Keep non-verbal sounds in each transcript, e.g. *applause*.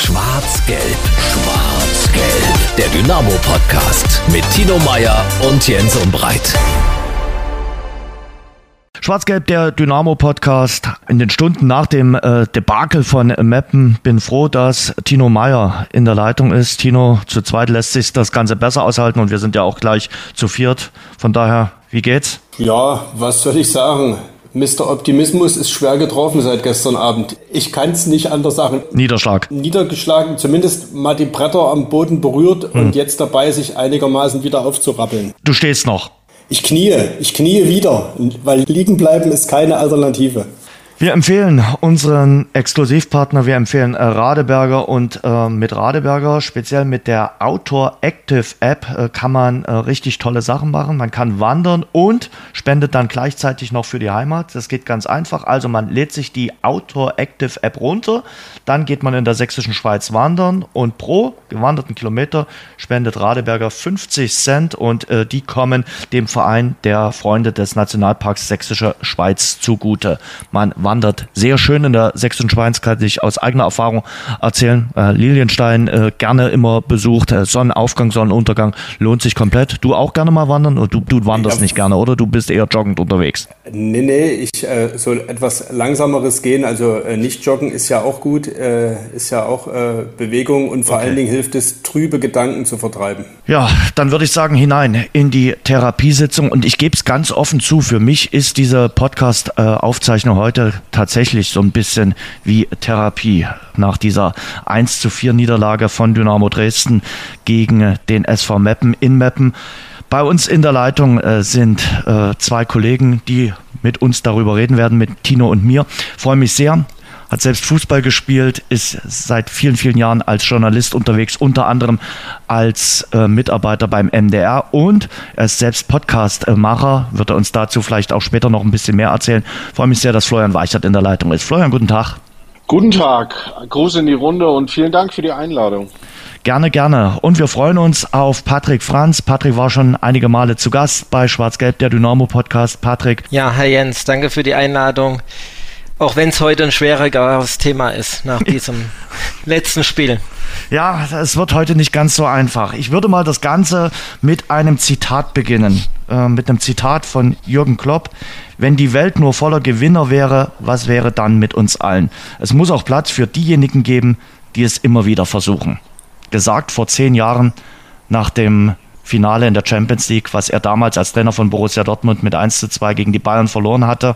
Schwarz-Gelb, Schwarz-Gelb. Der Dynamo-Podcast mit Tino Meyer und Jens Umbreit. Schwarz-Gelb, der Dynamo-Podcast. In den Stunden nach dem äh, Debakel von Meppen bin froh, dass Tino Meyer in der Leitung ist. Tino, zu zweit lässt sich das Ganze besser aushalten und wir sind ja auch gleich zu viert. Von daher, wie geht's? Ja, was soll ich sagen? Mr. Optimismus ist schwer getroffen seit gestern Abend. Ich kann es nicht anders sagen. Niederschlag. Niedergeschlagen, zumindest mal die Bretter am Boden berührt hm. und jetzt dabei, sich einigermaßen wieder aufzurappeln. Du stehst noch. Ich knie, ich knie wieder, weil liegen bleiben ist keine Alternative. Wir empfehlen unseren Exklusivpartner, wir empfehlen äh, Radeberger und äh, mit Radeberger, speziell mit der Outdoor Active App, äh, kann man äh, richtig tolle Sachen machen. Man kann wandern und spendet dann gleichzeitig noch für die Heimat. Das geht ganz einfach. Also man lädt sich die Outdoor Active App runter, dann geht man in der sächsischen Schweiz wandern und pro gewanderten Kilometer spendet Radeberger 50 Cent und äh, die kommen dem Verein der Freunde des Nationalparks Sächsische Schweiz zugute. Man wandert sehr schön in der Sächsischen Schweiz, kann ich aus eigener Erfahrung erzählen. Äh, Lilienstein äh, gerne immer besucht, äh, Sonnenaufgang, Sonnenuntergang lohnt sich komplett. Du auch gerne mal wandern oder du, du wanderst ja. nicht gerne oder du bist eher joggend unterwegs? Nee, nee, ich äh, so etwas langsameres gehen, also äh, nicht joggen ist ja auch gut, äh, ist ja auch Bewegung und vor okay. allen Dingen hilft es, trübe Gedanken zu vertreiben. Ja, dann würde ich sagen, hinein in die Therapiesitzung und ich gebe es ganz offen zu, für mich ist diese Podcast-Aufzeichnung heute tatsächlich so ein bisschen wie Therapie nach dieser 1 zu 4 Niederlage von Dynamo Dresden gegen den SV Meppen in Meppen. Bei uns in der Leitung äh, sind äh, zwei Kollegen, die mit uns darüber reden werden, mit Tino und mir. Freue mich sehr, hat selbst Fußball gespielt, ist seit vielen, vielen Jahren als Journalist unterwegs, unter anderem als äh, Mitarbeiter beim MDR und er ist selbst Podcast-Macher, wird er uns dazu vielleicht auch später noch ein bisschen mehr erzählen. Freue mich sehr, dass Florian Weichert in der Leitung ist. Florian, guten Tag. Guten Tag, Gruß in die Runde und vielen Dank für die Einladung. Gerne, gerne. Und wir freuen uns auf Patrick Franz. Patrick war schon einige Male zu Gast bei Schwarz-Gelb, der Dynamo-Podcast. Patrick. Ja, Herr Jens, danke für die Einladung. Auch wenn es heute ein schwereres Thema ist nach diesem *laughs* letzten Spiel. Ja, es wird heute nicht ganz so einfach. Ich würde mal das Ganze mit einem Zitat beginnen. Äh, mit einem Zitat von Jürgen Klopp. Wenn die Welt nur voller Gewinner wäre, was wäre dann mit uns allen? Es muss auch Platz für diejenigen geben, die es immer wieder versuchen. Gesagt vor zehn Jahren nach dem Finale in der Champions League, was er damals als Trainer von Borussia Dortmund mit 1 zu 2 gegen die Bayern verloren hatte.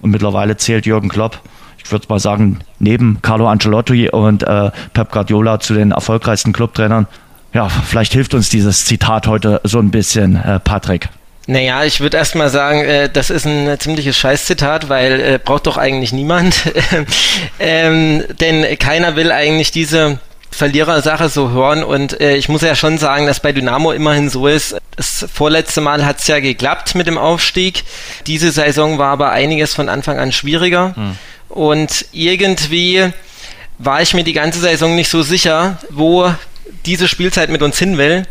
Und mittlerweile zählt Jürgen Klopp, ich würde mal sagen, neben Carlo Ancelotti und äh, Pep Guardiola zu den erfolgreichsten Clubtrainern. Ja, vielleicht hilft uns dieses Zitat heute so ein bisschen, äh, Patrick. Naja, ich würde erst mal sagen, äh, das ist ein ziemliches Scheißzitat, weil äh, braucht doch eigentlich niemand. *laughs* ähm, denn keiner will eigentlich diese Verlierersache so hören und äh, ich muss ja schon sagen, dass bei Dynamo immerhin so ist. Das vorletzte Mal hat es ja geklappt mit dem Aufstieg. Diese Saison war aber einiges von Anfang an schwieriger hm. und irgendwie war ich mir die ganze Saison nicht so sicher, wo diese Spielzeit mit uns hin will.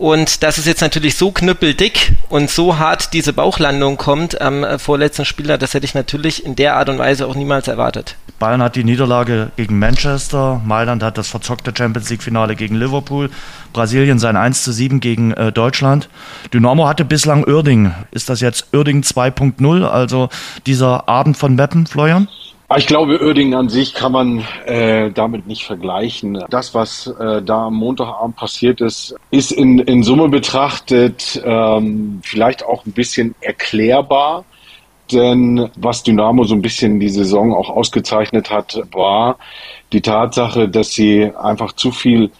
Und dass es jetzt natürlich so knüppeldick und so hart diese Bauchlandung kommt am äh, vorletzten Spieler, das hätte ich natürlich in der Art und Weise auch niemals erwartet. Bayern hat die Niederlage gegen Manchester, Mailand hat das verzockte Champions League-Finale gegen Liverpool, Brasilien sein 1 zu 7 gegen äh, Deutschland. Dynamo hatte bislang Uerding. Ist das jetzt Uerding 2.0, also dieser Abend von Meppen, Florian? Ah, ich glaube, Oerding an sich kann man äh, damit nicht vergleichen. Das, was äh, da am Montagabend passiert ist, ist in, in Summe betrachtet ähm, vielleicht auch ein bisschen erklärbar. Denn was Dynamo so ein bisschen die Saison auch ausgezeichnet hat, war die Tatsache, dass sie einfach zu viel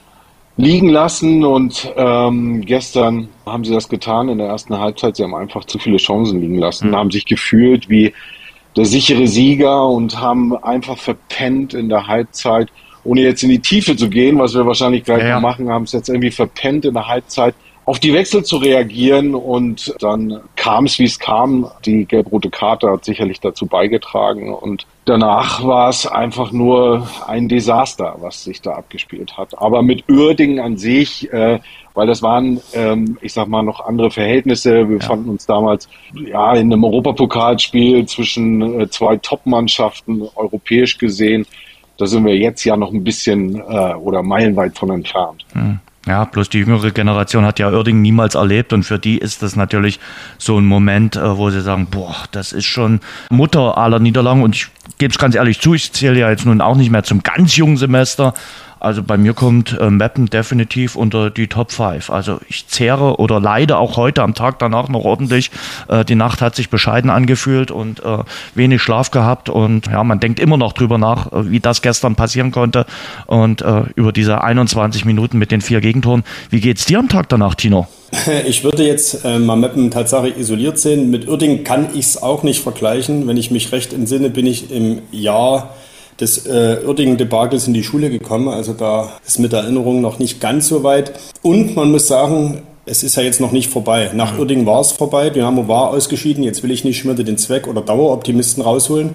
liegen lassen und ähm, gestern haben sie das getan in der ersten Halbzeit. Sie haben einfach zu viele Chancen liegen lassen, mhm. haben sich gefühlt wie der sichere Sieger und haben einfach verpennt in der Halbzeit, ohne jetzt in die Tiefe zu gehen, was wir wahrscheinlich gleich ja. machen, haben es jetzt irgendwie verpennt in der Halbzeit auf die Wechsel zu reagieren und dann kam es, wie es kam. Die gelb-rote Karte hat sicherlich dazu beigetragen und danach war es einfach nur ein Desaster, was sich da abgespielt hat. Aber mit Uerdingen an sich, äh, weil das waren, ähm, ich sag mal, noch andere Verhältnisse. Wir ja. fanden uns damals ja in einem Europapokalspiel zwischen äh, zwei Top-Mannschaften europäisch gesehen Da sind wir jetzt ja noch ein bisschen äh, oder meilenweit von entfernt. Hm. Ja, bloß die jüngere Generation hat ja Oerding niemals erlebt und für die ist das natürlich so ein Moment, äh, wo sie sagen, boah, das ist schon Mutter aller Niederlagen. Und ich gebe es ganz ehrlich zu, ich zähle ja jetzt nun auch nicht mehr zum ganz jungen Semester, also bei mir kommt äh, Mappen definitiv unter die Top 5. Also ich zehre oder leide auch heute am Tag danach noch ordentlich. Äh, die Nacht hat sich bescheiden angefühlt und äh, wenig Schlaf gehabt. Und ja, man denkt immer noch drüber nach, äh, wie das gestern passieren konnte. Und äh, über diese 21 Minuten mit den vier Gegentoren. Wie geht's dir am Tag danach, Tino? *laughs* Ich würde jetzt äh, mal Meppen tatsächlich isoliert sehen. Mit Uerdingen kann ich es auch nicht vergleichen. Wenn ich mich recht entsinne, bin ich im Jahr des äh, Uerdingen-Debakels in die Schule gekommen. Also da ist mit der Erinnerung noch nicht ganz so weit. Und man muss sagen, es ist ja jetzt noch nicht vorbei. Nach mhm. Uerdingen war es vorbei, Dynamo war ausgeschieden. Jetzt will ich nicht wieder den Zweck oder Daueroptimisten rausholen.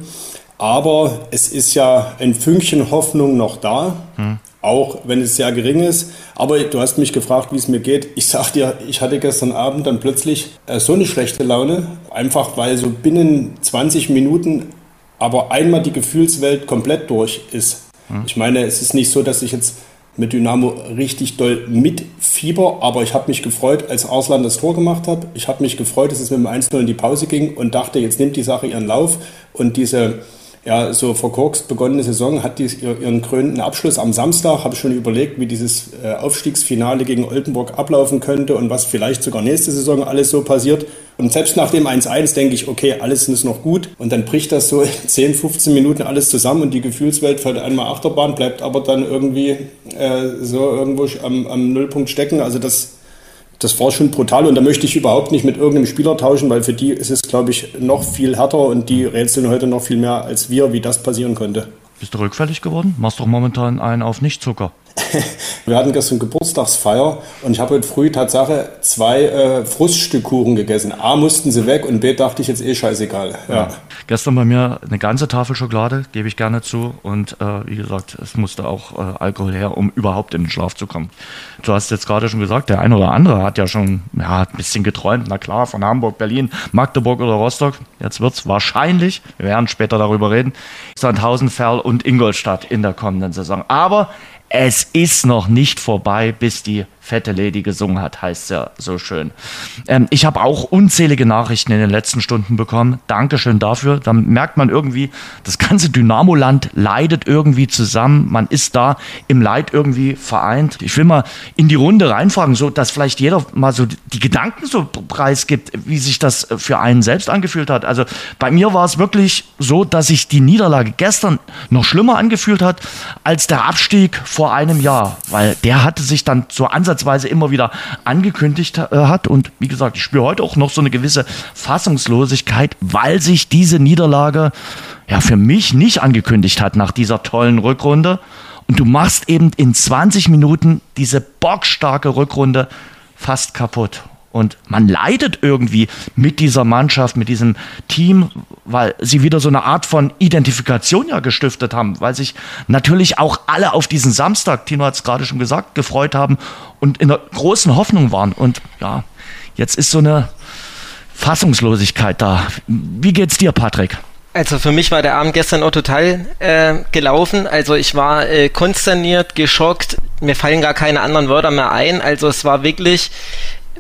Aber es ist ja ein Fünkchen Hoffnung noch da, mhm. auch wenn es sehr gering ist. Aber du hast mich gefragt, wie es mir geht. Ich sag dir, ich hatte gestern Abend dann plötzlich äh, so eine schlechte Laune, einfach weil so binnen 20 Minuten aber einmal die Gefühlswelt komplett durch ist. Hm. Ich meine, es ist nicht so, dass ich jetzt mit Dynamo richtig doll mitfieber, aber ich habe mich gefreut, als Arslan das Tor gemacht hat. Ich habe mich gefreut, dass es mit dem 1-0 in die Pause ging und dachte, jetzt nimmt die Sache ihren Lauf und diese ja, so verkorkst begonnene Saison hat die, ihren krönenden Abschluss am Samstag. Habe schon überlegt, wie dieses äh, Aufstiegsfinale gegen Oldenburg ablaufen könnte und was vielleicht sogar nächste Saison alles so passiert. Und selbst nach dem 1-1 denke ich, okay, alles ist noch gut. Und dann bricht das so in 10, 15 Minuten alles zusammen und die Gefühlswelt fällt einmal Achterbahn, bleibt aber dann irgendwie äh, so irgendwo am, am Nullpunkt stecken. Also das das war schon brutal und da möchte ich überhaupt nicht mit irgendeinem Spieler tauschen, weil für die ist es, glaube ich, noch viel härter und die rätseln heute noch viel mehr als wir, wie das passieren konnte. Bist du rückfällig geworden? Machst doch momentan einen auf Nichtzucker. *laughs* Wir hatten gestern Geburtstagsfeier und ich habe heute früh Tatsache zwei äh, Fruststückkuchen gegessen. A, mussten sie weg und B, dachte ich jetzt eh scheißegal. Ja. ja. Gestern bei mir eine ganze Tafel Schokolade, gebe ich gerne zu. Und äh, wie gesagt, es musste auch äh, Alkohol her, um überhaupt in den Schlaf zu kommen. Du hast jetzt gerade schon gesagt, der eine oder andere hat ja schon ja, ein bisschen geträumt. Na klar, von Hamburg, Berlin, Magdeburg oder Rostock. Jetzt wird es wahrscheinlich, wir werden später darüber reden, Sandhausen, Ferl und Ingolstadt in der kommenden Saison. Aber es ist noch nicht vorbei, bis die fette Lady gesungen hat, heißt ja so schön. Ähm, ich habe auch unzählige Nachrichten in den letzten Stunden bekommen. Dankeschön dafür. Dann merkt man irgendwie, das ganze Dynamoland leidet irgendwie zusammen. Man ist da im Leid irgendwie vereint. Ich will mal in die Runde reinfragen, so dass vielleicht jeder mal so die Gedanken so preisgibt, wie sich das für einen selbst angefühlt hat. Also bei mir war es wirklich so, dass sich die Niederlage gestern noch schlimmer angefühlt hat als der Abstieg vor einem Jahr, weil der hatte sich dann so ansatz ansatzweise immer wieder angekündigt äh, hat. Und wie gesagt, ich spüre heute auch noch so eine gewisse Fassungslosigkeit, weil sich diese Niederlage ja für mich nicht angekündigt hat nach dieser tollen Rückrunde. Und du machst eben in 20 Minuten diese bockstarke Rückrunde fast kaputt. Und man leidet irgendwie mit dieser Mannschaft, mit diesem Team, weil sie wieder so eine Art von Identifikation ja gestiftet haben, weil sich natürlich auch alle auf diesen Samstag, Tino hat es gerade schon gesagt, gefreut haben und in der großen Hoffnung waren. Und ja, jetzt ist so eine Fassungslosigkeit da. Wie geht's dir, Patrick? Also für mich war der Abend gestern auch total äh, gelaufen. Also ich war äh, konsterniert, geschockt. Mir fallen gar keine anderen Wörter mehr ein. Also es war wirklich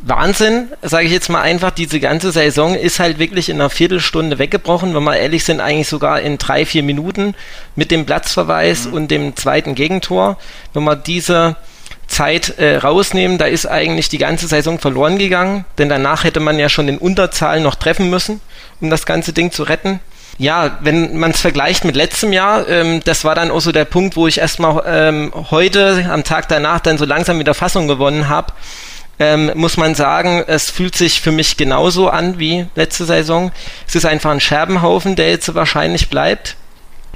Wahnsinn, sage ich jetzt mal einfach. Diese ganze Saison ist halt wirklich in einer Viertelstunde weggebrochen. Wenn wir ehrlich sind, eigentlich sogar in drei, vier Minuten mit dem Platzverweis mhm. und dem zweiten Gegentor. Wenn wir diese Zeit äh, rausnehmen, da ist eigentlich die ganze Saison verloren gegangen, denn danach hätte man ja schon in Unterzahl noch treffen müssen, um das ganze Ding zu retten. Ja, wenn man es vergleicht mit letztem Jahr, ähm, das war dann auch so der Punkt, wo ich erstmal ähm, heute, am Tag danach, dann so langsam wieder Fassung gewonnen habe ähm, muss man sagen, es fühlt sich für mich genauso an wie letzte Saison. Es ist einfach ein Scherbenhaufen, der jetzt wahrscheinlich bleibt.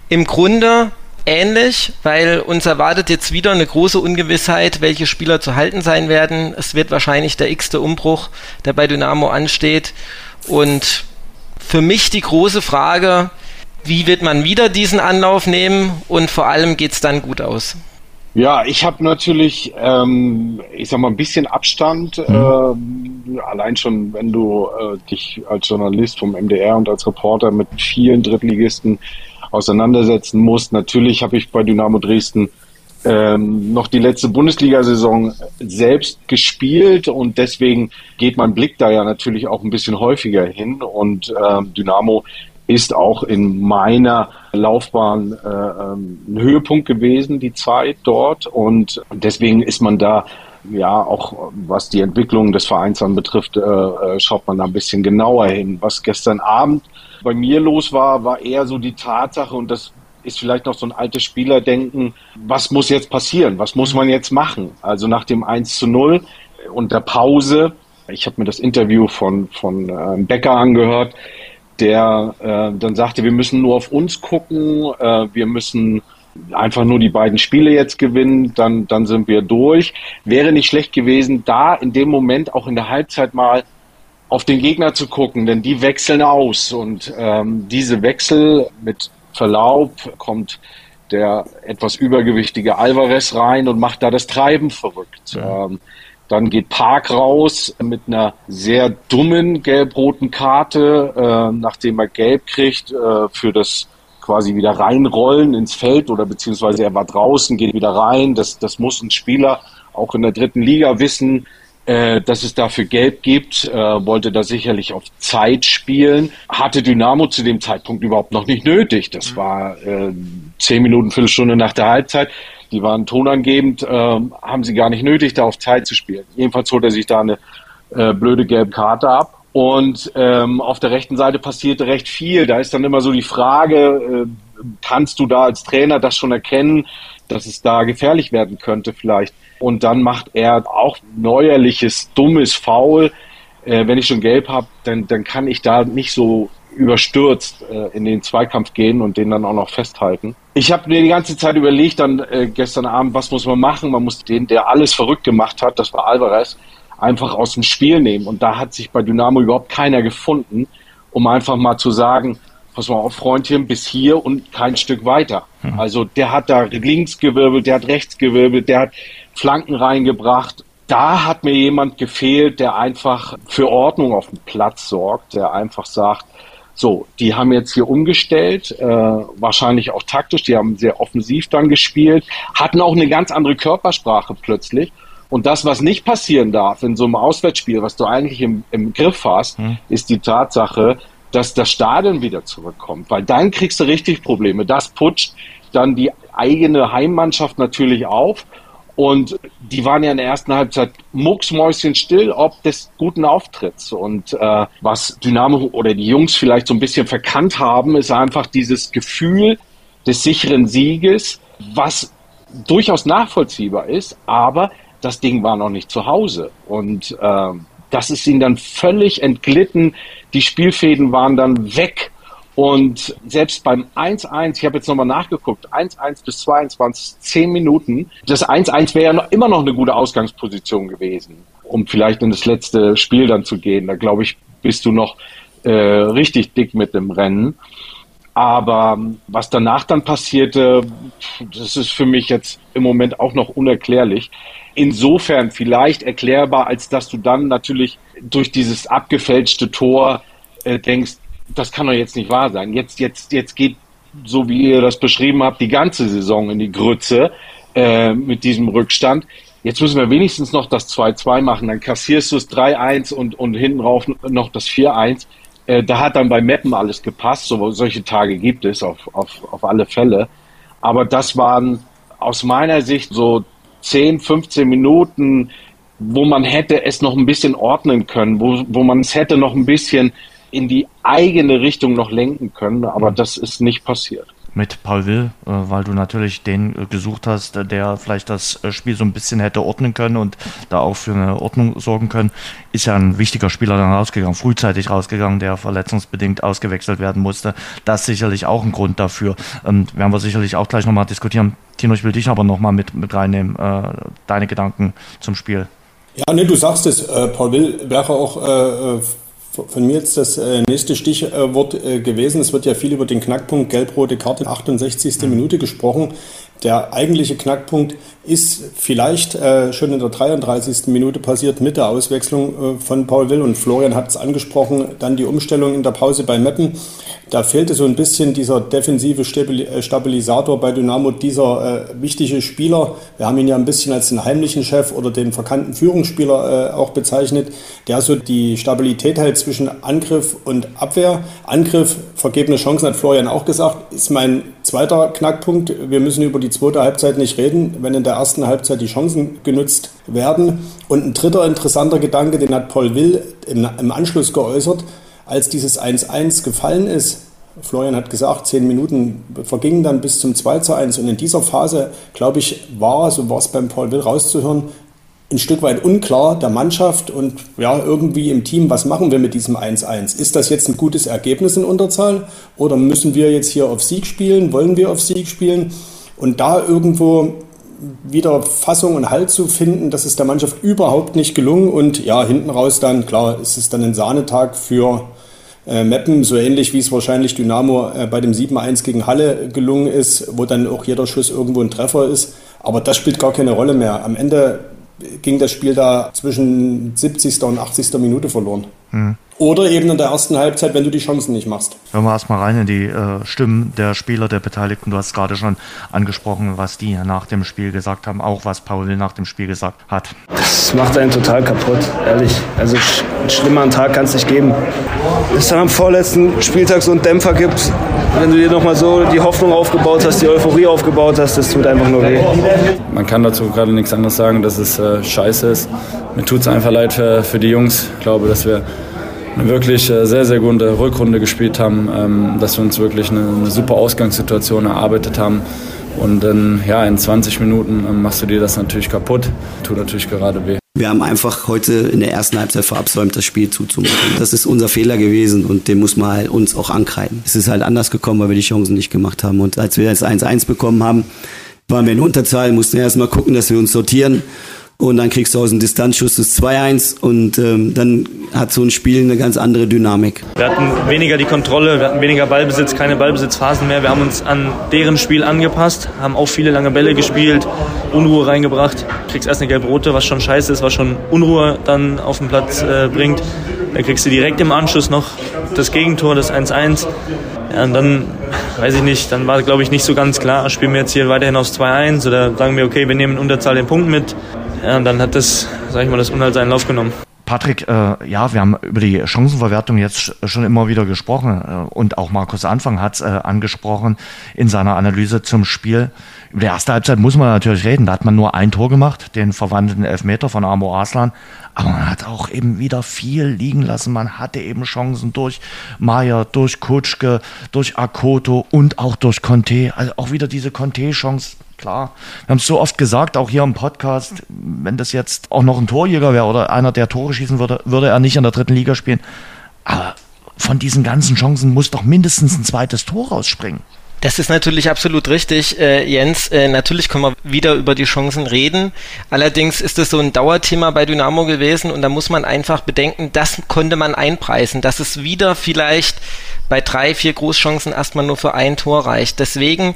Im Grunde ähnlich, weil uns erwartet jetzt wieder eine große Ungewissheit, welche Spieler zu halten sein werden. Es wird wahrscheinlich der x-te Umbruch, der bei Dynamo ansteht. Und für mich die große Frage, wie wird man wieder diesen Anlauf nehmen und vor allem geht es dann gut aus? Ja, ich habe natürlich, ähm, ich sag mal, ein bisschen Abstand. Mhm. Äh, allein schon, wenn du äh, dich als Journalist vom MDR und als Reporter mit vielen Drittligisten auseinandersetzen muss. Natürlich habe ich bei Dynamo Dresden ähm, noch die letzte Bundesliga-Saison selbst gespielt und deswegen geht mein Blick da ja natürlich auch ein bisschen häufiger hin und ähm, Dynamo ist auch in meiner Laufbahn äh, ähm, ein Höhepunkt gewesen, die Zeit dort und deswegen ist man da ja, auch was die Entwicklung des Vereins anbetrifft, äh, äh, schaut man da ein bisschen genauer hin. Was gestern Abend bei mir los war, war eher so die Tatsache, und das ist vielleicht noch so ein altes Spielerdenken, was muss jetzt passieren? Was muss man jetzt machen? Also nach dem 1 zu 0 und der Pause, ich habe mir das Interview von, von äh, Becker angehört, der äh, dann sagte, wir müssen nur auf uns gucken, äh, wir müssen einfach nur die beiden Spiele jetzt gewinnen, dann, dann sind wir durch. Wäre nicht schlecht gewesen, da in dem Moment auch in der Halbzeit mal auf den Gegner zu gucken, denn die wechseln aus und ähm, diese Wechsel mit Verlaub kommt der etwas übergewichtige Alvarez rein und macht da das Treiben verrückt. Ja. Ähm, dann geht Park raus mit einer sehr dummen gelb-roten Karte, äh, nachdem er gelb kriegt äh, für das quasi wieder reinrollen ins Feld oder beziehungsweise er war draußen, geht wieder rein. Das, das muss ein Spieler auch in der dritten Liga wissen äh, dass es dafür Gelb gibt, äh, wollte da sicherlich auf Zeit spielen, hatte Dynamo zu dem Zeitpunkt überhaupt noch nicht nötig. Das mhm. war äh, zehn Minuten, Viertelstunde nach der Halbzeit. Die waren tonangebend, äh, haben sie gar nicht nötig, da auf Zeit zu spielen. Jedenfalls holt er sich da eine äh, blöde gelbe Karte ab. Und ähm, auf der rechten Seite passierte recht viel. Da ist dann immer so die Frage, äh, kannst du da als Trainer das schon erkennen, dass es da gefährlich werden könnte vielleicht? Und dann macht er auch neuerliches, dummes Foul. Äh, wenn ich schon gelb habe, dann, dann kann ich da nicht so überstürzt äh, in den Zweikampf gehen und den dann auch noch festhalten. Ich habe mir die ganze Zeit überlegt, dann äh, gestern Abend, was muss man machen? Man muss den, der alles verrückt gemacht hat, das war Alvarez, einfach aus dem Spiel nehmen. Und da hat sich bei Dynamo überhaupt keiner gefunden, um einfach mal zu sagen, pass mal auf, Freundchen, bis hier und kein Stück weiter. Mhm. Also der hat da links gewirbelt, der hat rechts gewirbelt, der hat Flanken reingebracht. Da hat mir jemand gefehlt, der einfach für Ordnung auf dem Platz sorgt, der einfach sagt, so, die haben jetzt hier umgestellt, äh, wahrscheinlich auch taktisch, die haben sehr offensiv dann gespielt, hatten auch eine ganz andere Körpersprache plötzlich. Und das, was nicht passieren darf in so einem Auswärtsspiel, was du eigentlich im, im Griff hast, hm. ist die Tatsache, dass das Stadion wieder zurückkommt, weil dann kriegst du richtig Probleme. Das putscht dann die eigene Heimmannschaft natürlich auf und die waren ja in der ersten Halbzeit mucksmäuschen still, ob des guten Auftritts. Und äh, was Dynamo oder die Jungs vielleicht so ein bisschen verkannt haben, ist einfach dieses Gefühl des sicheren Sieges, was durchaus nachvollziehbar ist, aber das Ding war noch nicht zu Hause. Und äh, das ist ihnen dann völlig entglitten. Die Spielfäden waren dann weg. Und selbst beim 1-1, ich habe jetzt nochmal nachgeguckt, 1-1 bis 2-1 waren es 10 Minuten. Das 1-1 wäre ja noch, immer noch eine gute Ausgangsposition gewesen, um vielleicht in das letzte Spiel dann zu gehen. Da glaube ich, bist du noch äh, richtig dick mit dem Rennen. Aber was danach dann passierte, das ist für mich jetzt im Moment auch noch unerklärlich. Insofern vielleicht erklärbar, als dass du dann natürlich durch dieses abgefälschte Tor äh, denkst, das kann doch jetzt nicht wahr sein. Jetzt, jetzt, jetzt geht, so wie ihr das beschrieben habt, die ganze Saison in die Grütze äh, mit diesem Rückstand. Jetzt müssen wir wenigstens noch das 2-2 machen, dann kassierst du es 3-1 und, und hinten rauf noch das 4-1. Äh, da hat dann bei Meppen alles gepasst. So, solche Tage gibt es auf, auf, auf alle Fälle. Aber das waren aus meiner Sicht so 10, 15 Minuten, wo man hätte es noch ein bisschen ordnen können, wo, wo man es hätte noch ein bisschen in die eigene Richtung noch lenken können, aber mhm. das ist nicht passiert. Mit Paul Will, äh, weil du natürlich den äh, gesucht hast, der vielleicht das äh, Spiel so ein bisschen hätte ordnen können und da auch für eine Ordnung sorgen können, ist ja ein wichtiger Spieler dann rausgegangen, frühzeitig rausgegangen, der verletzungsbedingt ausgewechselt werden musste. Das ist sicherlich auch ein Grund dafür. Ähm, werden wir sicherlich auch gleich nochmal diskutieren. Tino, ich will dich aber nochmal mit, mit reinnehmen, deine Gedanken zum Spiel. Ja, ne, du sagst es, Paul Will wäre auch von mir jetzt das äh, nächste Stichwort äh, gewesen. Es wird ja viel über den Knackpunkt gelb-rote Karte 68. Mhm. Minute gesprochen. Der eigentliche Knackpunkt ist vielleicht äh, schon in der 33. Minute passiert mit der Auswechslung äh, von Paul Will und Florian hat es angesprochen, dann die Umstellung in der Pause bei Meppen. Da fehlte so ein bisschen dieser defensive äh, Stabilisator bei Dynamo, dieser äh, wichtige Spieler. Wir haben ihn ja ein bisschen als den heimlichen Chef oder den verkannten Führungsspieler äh, auch bezeichnet, der so die Stabilität hält zwischen Angriff und Abwehr. Angriff, vergebene Chancen, hat Florian auch gesagt, ist mein zweiter Knackpunkt. Wir müssen über die zweite Halbzeit nicht reden, wenn in der ersten Halbzeit die Chancen genutzt werden. Und ein dritter interessanter Gedanke, den hat Paul Will im, im Anschluss geäußert als dieses 1-1 gefallen ist, Florian hat gesagt, zehn Minuten vergingen dann bis zum 2 zu 1. Und in dieser Phase, glaube ich, war, so war es beim Paul Will rauszuhören, ein Stück weit unklar der Mannschaft und ja, irgendwie im Team, was machen wir mit diesem 1-1? Ist das jetzt ein gutes Ergebnis in Unterzahl oder müssen wir jetzt hier auf Sieg spielen? Wollen wir auf Sieg spielen? Und da irgendwo wieder Fassung und Halt zu finden, das ist der Mannschaft überhaupt nicht gelungen. Und ja, hinten raus dann, klar, ist es dann ein Sahnetag für äh, Meppen, so ähnlich wie es wahrscheinlich Dynamo äh, bei dem 7-1 gegen Halle gelungen ist, wo dann auch jeder Schuss irgendwo ein Treffer ist. Aber das spielt gar keine Rolle mehr. Am Ende ging das Spiel da zwischen 70. und 80. Minute verloren. Hm. Oder eben in der ersten Halbzeit, wenn du die Chancen nicht machst. Hören wir erstmal rein in die äh, Stimmen der Spieler, der Beteiligten. Du hast gerade schon angesprochen, was die nach dem Spiel gesagt haben, auch was Paul nach dem Spiel gesagt hat. Das macht einen total kaputt, ehrlich. Also sch einen schlimmeren Tag kann es nicht geben. Dass es dann am vorletzten Spieltag so einen Dämpfer gibt, wenn du dir nochmal so die Hoffnung aufgebaut hast, die Euphorie aufgebaut hast, das tut einfach nur weh. Man kann dazu gerade nichts anderes sagen, dass es äh, scheiße ist. Mir tut es einfach leid für, für die Jungs. Ich glaube, dass wir wirklich äh, sehr, sehr gute Rückrunde gespielt haben, ähm, dass wir uns wirklich eine, eine super Ausgangssituation erarbeitet haben. Und dann, ja, in 20 Minuten ähm, machst du dir das natürlich kaputt. Tut natürlich gerade weh. Wir haben einfach heute in der ersten Halbzeit verabsäumt, das Spiel zuzumachen. Das ist unser Fehler gewesen und den muss man halt uns auch ankreiden. Es ist halt anders gekommen, weil wir die Chancen nicht gemacht haben. Und als wir das 1-1 bekommen haben, waren wir in Unterzahl, mussten erst mal gucken, dass wir uns sortieren und dann kriegst du aus dem Distanzschuss das 2-1 und ähm, dann hat so ein Spiel eine ganz andere Dynamik. Wir hatten weniger die Kontrolle, wir hatten weniger Ballbesitz, keine Ballbesitzphasen mehr. Wir haben uns an deren Spiel angepasst, haben auch viele lange Bälle gespielt, Unruhe reingebracht. Kriegst erst eine gelbe Rote, was schon scheiße ist, was schon Unruhe dann auf den Platz äh, bringt. Dann kriegst du direkt im Anschluss noch das Gegentor, das 1-1. Ja, und dann, weiß ich nicht, dann war, glaube ich, nicht so ganz klar, spielen wir jetzt hier weiterhin aus 2-1 oder sagen wir, okay, wir nehmen in Unterzahl den Punkt mit. Ja, und dann hat das, sag ich mal, das Unheil seinen Lauf genommen. Patrick, äh, ja, wir haben über die Chancenverwertung jetzt schon immer wieder gesprochen äh, und auch Markus Anfang hat es äh, angesprochen in seiner Analyse zum Spiel. Über die erste Halbzeit muss man natürlich reden. Da hat man nur ein Tor gemacht, den verwandelten Elfmeter von Amo Aslan. Aber man hat auch eben wieder viel liegen lassen. Man hatte eben Chancen durch Maya, durch Kutschke, durch Akoto und auch durch Conte. Also auch wieder diese Conte-Chance klar. Wir haben es so oft gesagt, auch hier im Podcast, wenn das jetzt auch noch ein Torjäger wäre oder einer, der Tore schießen würde, würde er nicht in der dritten Liga spielen. Aber von diesen ganzen Chancen muss doch mindestens ein zweites Tor rausspringen. Das ist natürlich absolut richtig, äh, Jens. Äh, natürlich können wir wieder über die Chancen reden. Allerdings ist es so ein Dauerthema bei Dynamo gewesen und da muss man einfach bedenken, das konnte man einpreisen, dass es wieder vielleicht bei drei, vier Großchancen erstmal nur für ein Tor reicht. Deswegen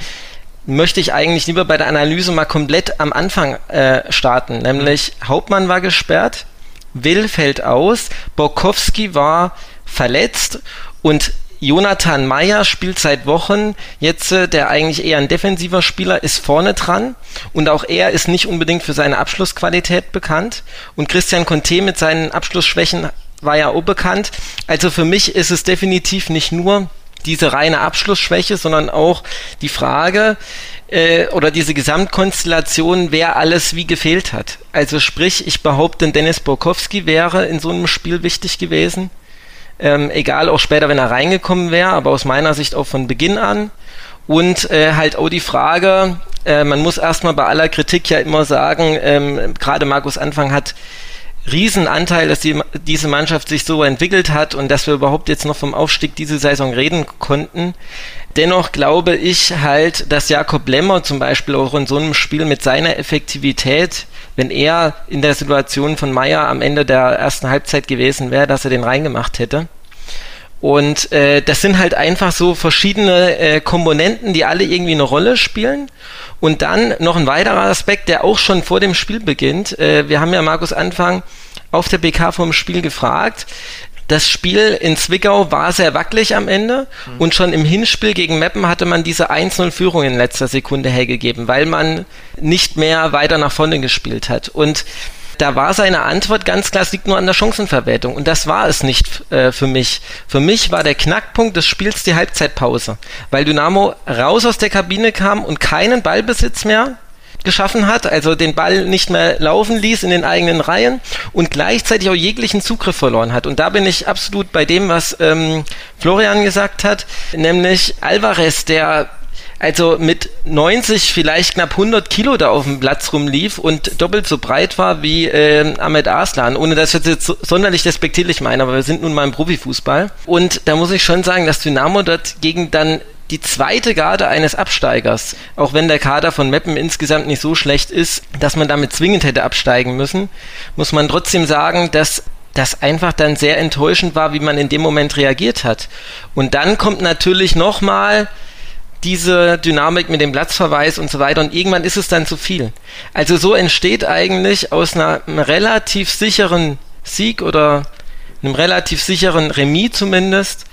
möchte ich eigentlich lieber bei der Analyse mal komplett am Anfang äh, starten. Nämlich Hauptmann war gesperrt, Will fällt aus, Borkowski war verletzt und Jonathan Meyer spielt seit Wochen jetzt, äh, der eigentlich eher ein defensiver Spieler, ist vorne dran und auch er ist nicht unbedingt für seine Abschlussqualität bekannt und Christian Conte mit seinen Abschlussschwächen war ja auch bekannt. Also für mich ist es definitiv nicht nur diese reine Abschlussschwäche, sondern auch die Frage äh, oder diese Gesamtkonstellation, wer alles wie gefehlt hat. Also sprich, ich behaupte, Dennis Borkowski wäre in so einem Spiel wichtig gewesen. Ähm, egal, auch später, wenn er reingekommen wäre, aber aus meiner Sicht auch von Beginn an. Und äh, halt auch die Frage, äh, man muss erstmal bei aller Kritik ja immer sagen, ähm, gerade Markus Anfang hat Riesenanteil, dass die, diese Mannschaft sich so entwickelt hat und dass wir überhaupt jetzt noch vom Aufstieg diese Saison reden konnten. Dennoch glaube ich halt, dass Jakob Lemmer zum Beispiel auch in so einem Spiel mit seiner Effektivität, wenn er in der Situation von Meier am Ende der ersten Halbzeit gewesen wäre, dass er den reingemacht hätte. Und äh, das sind halt einfach so verschiedene äh, Komponenten, die alle irgendwie eine Rolle spielen. Und dann noch ein weiterer Aspekt, der auch schon vor dem Spiel beginnt. Äh, wir haben ja Markus Anfang auf der BK vom Spiel gefragt. Das Spiel in Zwickau war sehr wackelig am Ende mhm. und schon im Hinspiel gegen Meppen hatte man diese 1-0-Führung in letzter Sekunde hergegeben, weil man nicht mehr weiter nach vorne gespielt hat. Und da war seine Antwort ganz klar, es liegt nur an der Chancenverwertung. Und das war es nicht äh, für mich. Für mich war der Knackpunkt des Spiels die Halbzeitpause, weil Dynamo raus aus der Kabine kam und keinen Ballbesitz mehr geschaffen hat, also den Ball nicht mehr laufen ließ in den eigenen Reihen und gleichzeitig auch jeglichen Zugriff verloren hat. Und da bin ich absolut bei dem, was ähm, Florian gesagt hat, nämlich Alvarez, der also mit 90, vielleicht knapp 100 Kilo da auf dem Platz rumlief und doppelt so breit war wie äh, Ahmed Arslan, ohne dass ich jetzt so, sonderlich despektierlich meine, aber wir sind nun mal im Profifußball. Und da muss ich schon sagen, dass Dynamo dort gegen dann die zweite Garde eines Absteigers, auch wenn der Kader von Meppen insgesamt nicht so schlecht ist, dass man damit zwingend hätte absteigen müssen, muss man trotzdem sagen, dass das einfach dann sehr enttäuschend war, wie man in dem Moment reagiert hat. Und dann kommt natürlich nochmal diese Dynamik mit dem Platzverweis und so weiter und irgendwann ist es dann zu viel. Also so entsteht eigentlich aus einer, einem relativ sicheren Sieg oder einem relativ sicheren Remis zumindest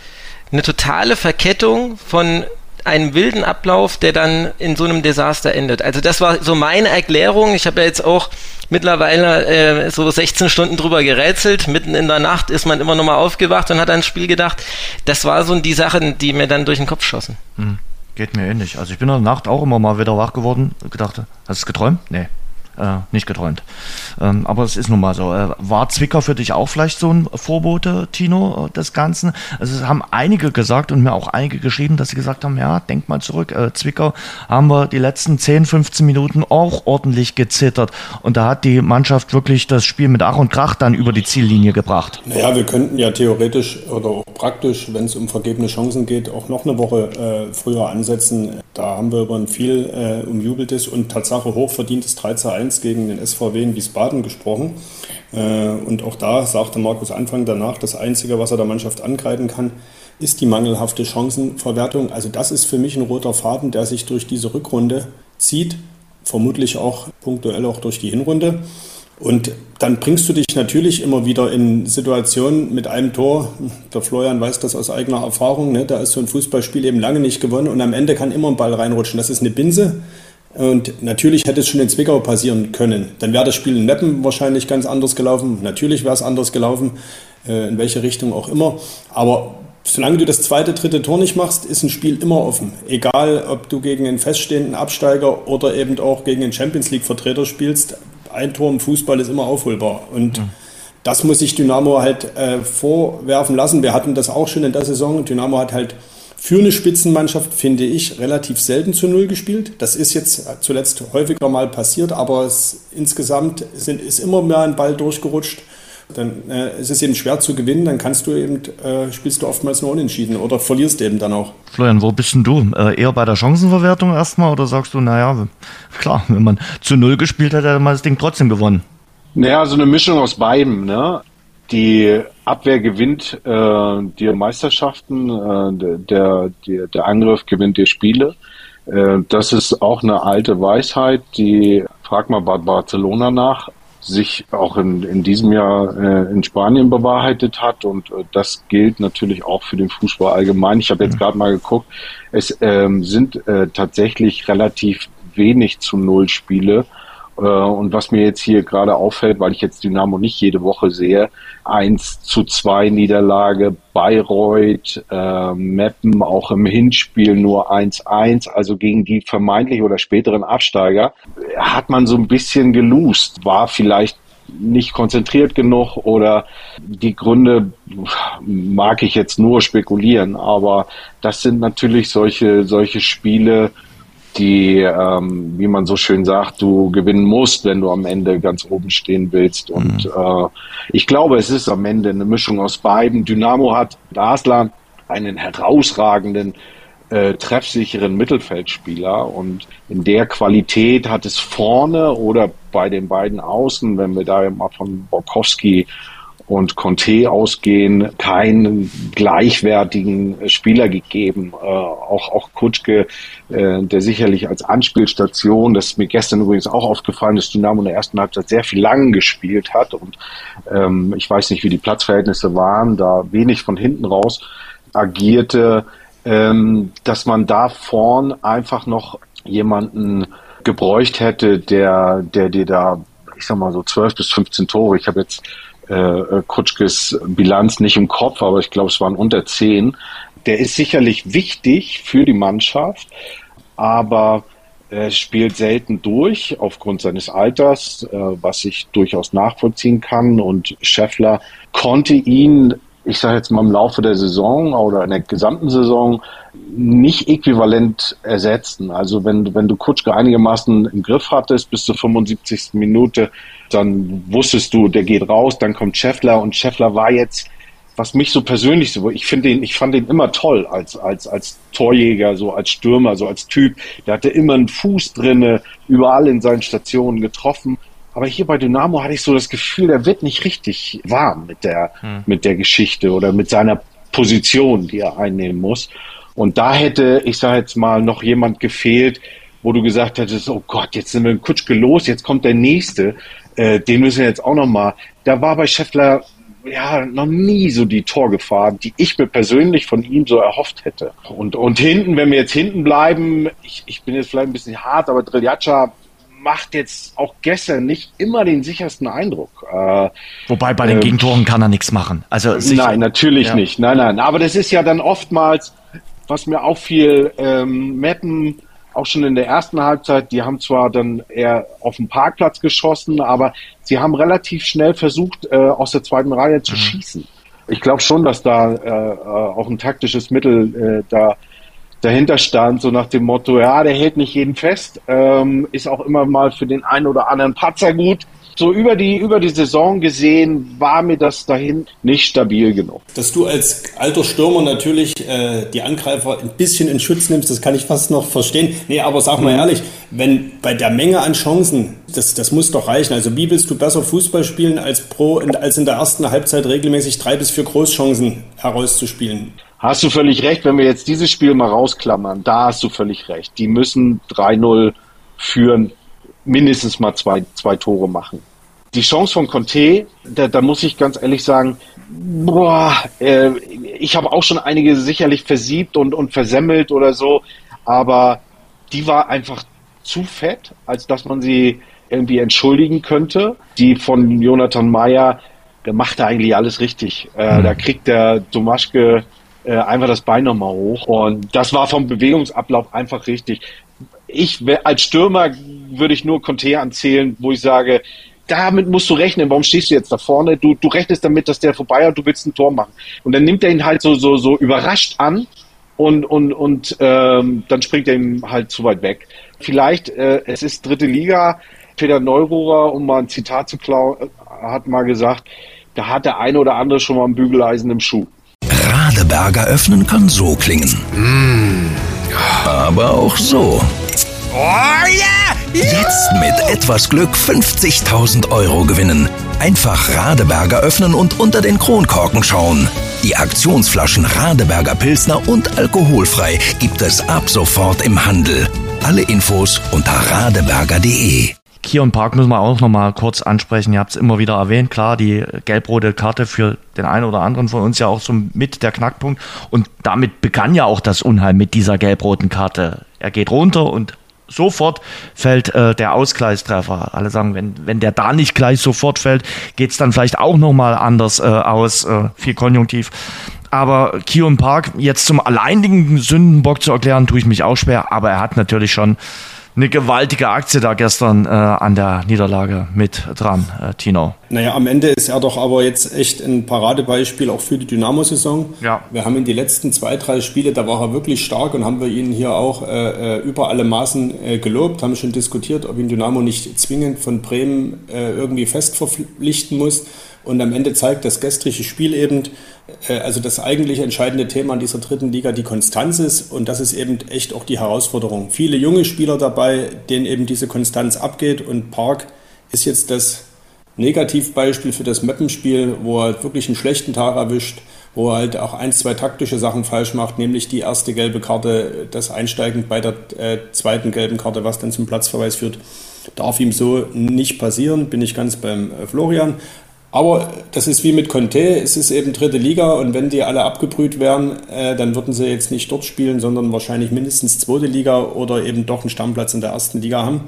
eine totale Verkettung von einem wilden Ablauf, der dann in so einem Desaster endet. Also das war so meine Erklärung. Ich habe ja jetzt auch mittlerweile äh, so 16 Stunden drüber gerätselt. Mitten in der Nacht ist man immer noch mal aufgewacht und hat ans Spiel gedacht. Das war so die Sachen, die mir dann durch den Kopf schossen. Mhm. Geht mir ähnlich. Also ich bin in der Nacht auch immer mal wieder wach geworden und gedacht, hast du es geträumt? Nee äh, nicht geträumt. Ähm, aber es ist nun mal so. Äh, war Zwickau für dich auch vielleicht so ein Vorbote, Tino, äh, des Ganzen? Also es haben einige gesagt und mir auch einige geschrieben, dass sie gesagt haben, ja, denk mal zurück, äh, Zwickau haben wir die letzten 10, 15 Minuten auch ordentlich gezittert. Und da hat die Mannschaft wirklich das Spiel mit Ach und Krach dann über die Ziellinie gebracht. Naja, wir könnten ja theoretisch oder auch praktisch, wenn es um vergebene Chancen geht, auch noch eine Woche äh, früher ansetzen. Da haben wir über ein viel äh, umjubeltes und Tatsache hochverdientes 3 zu 1 1 gegen den SVW in Wiesbaden gesprochen. Äh, und auch da sagte Markus Anfang danach, das Einzige, was er der Mannschaft angreifen kann, ist die mangelhafte Chancenverwertung. Also das ist für mich ein roter Faden, der sich durch diese Rückrunde zieht, vermutlich auch punktuell auch durch die Hinrunde. Und dann bringst du dich natürlich immer wieder in Situationen mit einem Tor. Der Florian weiß das aus eigener Erfahrung. Ne? Da ist so ein Fußballspiel eben lange nicht gewonnen und am Ende kann immer ein Ball reinrutschen. Das ist eine Binse. Und natürlich hätte es schon in Zwickau passieren können. Dann wäre das Spiel in Meppen wahrscheinlich ganz anders gelaufen. Natürlich wäre es anders gelaufen, äh, in welche Richtung auch immer. Aber solange du das zweite, dritte Tor nicht machst, ist ein Spiel immer offen. Egal, ob du gegen einen feststehenden Absteiger oder eben auch gegen einen Champions League-Vertreter spielst. Ein Tor im Fußball ist immer aufholbar. Und mhm. das muss sich Dynamo halt äh, vorwerfen lassen. Wir hatten das auch schon in der Saison. Dynamo hat halt für eine Spitzenmannschaft, finde ich, relativ selten zu Null gespielt. Das ist jetzt zuletzt häufiger mal passiert, aber es, insgesamt sind, ist immer mehr ein Ball durchgerutscht. Dann äh, ist es eben schwer zu gewinnen, dann kannst du eben, äh, spielst du oftmals nur unentschieden oder verlierst eben dann auch. Florian, wo bist denn du? Äh, eher bei der Chancenverwertung erstmal oder sagst du, naja, klar, wenn man zu Null gespielt hat, hätte man das Ding trotzdem gewonnen? Naja, so eine Mischung aus beidem. Ne? Die Abwehr gewinnt äh, die Meisterschaften, äh, der, der, der Angriff gewinnt die Spiele. Äh, das ist auch eine alte Weisheit, die, frag mal bei Barcelona nach, sich auch in, in diesem Jahr äh, in Spanien bewahrheitet hat und äh, das gilt natürlich auch für den Fußball allgemein. Ich habe jetzt gerade mal geguckt, es ähm, sind äh, tatsächlich relativ wenig zu Null Spiele und was mir jetzt hier gerade auffällt, weil ich jetzt Dynamo nicht jede Woche sehe, 1 zu 2 Niederlage, Bayreuth, äh, Meppen auch im Hinspiel nur 1-1, also gegen die vermeintlich oder späteren Absteiger, hat man so ein bisschen geloost, war vielleicht nicht konzentriert genug oder die Gründe mag ich jetzt nur spekulieren, aber das sind natürlich solche, solche Spiele, die, ähm, wie man so schön sagt, du gewinnen musst, wenn du am Ende ganz oben stehen willst. Und mhm. äh, ich glaube, es ist am Ende eine Mischung aus beiden. Dynamo hat Basler einen herausragenden, äh, treffsicheren Mittelfeldspieler und in der Qualität hat es vorne oder bei den beiden Außen, wenn wir da mal von Borkowski und Conte ausgehen, keinen gleichwertigen Spieler gegeben. Äh, auch, auch Kutschke, äh, der sicherlich als Anspielstation, das ist mir gestern übrigens auch aufgefallen, dass Dynamo in der ersten Halbzeit sehr viel lang gespielt hat und ähm, ich weiß nicht, wie die Platzverhältnisse waren, da wenig von hinten raus agierte, ähm, dass man da vorn einfach noch jemanden gebräucht hätte, der, der dir da, ich sag mal so 12 bis 15 Tore, ich habe jetzt äh, äh, Kutschkes Bilanz nicht im Kopf, aber ich glaube, es waren unter zehn. Der ist sicherlich wichtig für die Mannschaft, aber er spielt selten durch aufgrund seines Alters, äh, was ich durchaus nachvollziehen kann. Und Scheffler konnte ihn, ich sage jetzt mal im Laufe der Saison oder in der gesamten Saison nicht äquivalent ersetzen. Also wenn, wenn du Kutschke einigermaßen im Griff hattest bis zur 75. Minute, dann wusstest du, der geht raus, dann kommt Scheffler und Scheffler war jetzt, was mich so persönlich so, ich finde ihn, ich fand ihn immer toll als, als, als Torjäger, so als Stürmer, so als Typ. Der hatte immer einen Fuß drinne, überall in seinen Stationen getroffen. Aber hier bei Dynamo hatte ich so das Gefühl, der wird nicht richtig warm mit der, hm. mit der Geschichte oder mit seiner Position, die er einnehmen muss. Und da hätte, ich sage jetzt mal, noch jemand gefehlt, wo du gesagt hättest, oh Gott, jetzt sind wir in Kutschke los, jetzt kommt der nächste, äh, den müssen wir jetzt auch noch mal. Da war bei Scheffler ja noch nie so die Torgefahr, die ich mir persönlich von ihm so erhofft hätte. Und, und hinten, wenn wir jetzt hinten bleiben, ich, ich bin jetzt vielleicht ein bisschen hart, aber Driljatscha macht jetzt auch gestern nicht immer den sichersten Eindruck. Äh, Wobei bei den äh, Gegentoren kann er nichts machen. Also sicher, nein, natürlich ja. nicht. Nein, nein. Aber das ist ja dann oftmals, was mir auffiel, ähm, Meppen auch schon in der ersten Halbzeit, die haben zwar dann eher auf dem Parkplatz geschossen, aber sie haben relativ schnell versucht, äh, aus der zweiten Reihe zu mhm. schießen. Ich glaube schon, dass da äh, äh, auch ein taktisches Mittel äh, da dahinter stand, so nach dem Motto, ja, der hält nicht jeden fest, ähm, ist auch immer mal für den einen oder anderen Patzer gut so über die, über die Saison gesehen war mir das dahin nicht stabil genug. Dass du als alter Stürmer natürlich äh, die Angreifer ein bisschen in Schutz nimmst, das kann ich fast noch verstehen. Nee, aber sag mal mhm. ehrlich, wenn bei der Menge an Chancen, das, das muss doch reichen. Also wie willst du besser Fußball spielen als pro, als in der ersten Halbzeit regelmäßig drei bis vier Großchancen herauszuspielen? Hast du völlig recht, wenn wir jetzt dieses Spiel mal rausklammern, da hast du völlig recht. Die müssen 3-0 führen, mindestens mal zwei, zwei Tore machen die Chance von Conte, da, da muss ich ganz ehrlich sagen, boah, äh, ich habe auch schon einige sicherlich versiebt und, und versemmelt oder so, aber die war einfach zu fett, als dass man sie irgendwie entschuldigen könnte. Die von Jonathan Meyer, der macht da eigentlich alles richtig. Äh, mhm. Da kriegt der Domaschke äh, einfach das Bein nochmal hoch. Und das war vom Bewegungsablauf einfach richtig. Ich als Stürmer würde ich nur Conte anzählen, wo ich sage, damit musst du rechnen. Warum stehst du jetzt da vorne? Du, du rechnest damit, dass der vorbei hat, du willst ein Tor machen. Und dann nimmt er ihn halt so, so, so überrascht an und, und, und ähm, dann springt er ihm halt zu weit weg. Vielleicht, äh, es ist dritte Liga. Peter Neururer, um mal ein Zitat zu klauen, hat mal gesagt, da hat der eine oder andere schon mal ein Bügeleisen im Schuh. Radeberger öffnen kann so klingen. Aber auch so. Oh yeah! Jetzt mit etwas Glück 50.000 Euro gewinnen. Einfach Radeberger öffnen und unter den Kronkorken schauen. Die Aktionsflaschen Radeberger Pilsner und alkoholfrei gibt es ab sofort im Handel. Alle Infos unter radeberger.de. Kion Park müssen wir auch noch mal kurz ansprechen. Ihr habt es immer wieder erwähnt. Klar, die gelb-rote Karte für den einen oder anderen von uns ja auch so mit der Knackpunkt. Und damit begann ja auch das Unheil mit dieser gelb-roten Karte. Er geht runter und sofort fällt äh, der Ausgleichstreffer. Alle sagen, wenn, wenn der da nicht gleich sofort fällt, geht's dann vielleicht auch nochmal anders äh, aus. Äh, viel Konjunktiv. Aber Kion Park jetzt zum alleinigen Sündenbock zu erklären, tue ich mich auch schwer. Aber er hat natürlich schon eine gewaltige Aktie da gestern äh, an der Niederlage mit dran, äh, Tino. Naja, am Ende ist er doch aber jetzt echt ein Paradebeispiel auch für die Dynamo-Saison. Ja. Wir haben in die letzten zwei, drei Spiele, da war er wirklich stark und haben wir ihn hier auch äh, äh über alle Maßen äh, gelobt, haben schon diskutiert, ob ihn Dynamo nicht zwingend von Bremen äh, irgendwie fest verpflichten muss. Und am Ende zeigt das gestrige Spiel eben, äh, also das eigentlich entscheidende Thema in dieser dritten Liga die Konstanz ist. Und das ist eben echt auch die Herausforderung. Viele junge Spieler dabei, denen eben diese Konstanz abgeht. Und Park ist jetzt das Negativbeispiel für das Mappenspiel, wo er wirklich einen schlechten Tag erwischt, wo er halt auch ein, zwei taktische Sachen falsch macht, nämlich die erste gelbe Karte, das Einsteigen bei der äh, zweiten gelben Karte, was dann zum Platzverweis führt. Darf ihm so nicht passieren, bin ich ganz beim äh, Florian. Aber das ist wie mit Conte, es ist eben dritte Liga und wenn die alle abgebrüht wären, äh, dann würden sie jetzt nicht dort spielen, sondern wahrscheinlich mindestens zweite Liga oder eben doch einen Stammplatz in der ersten Liga haben.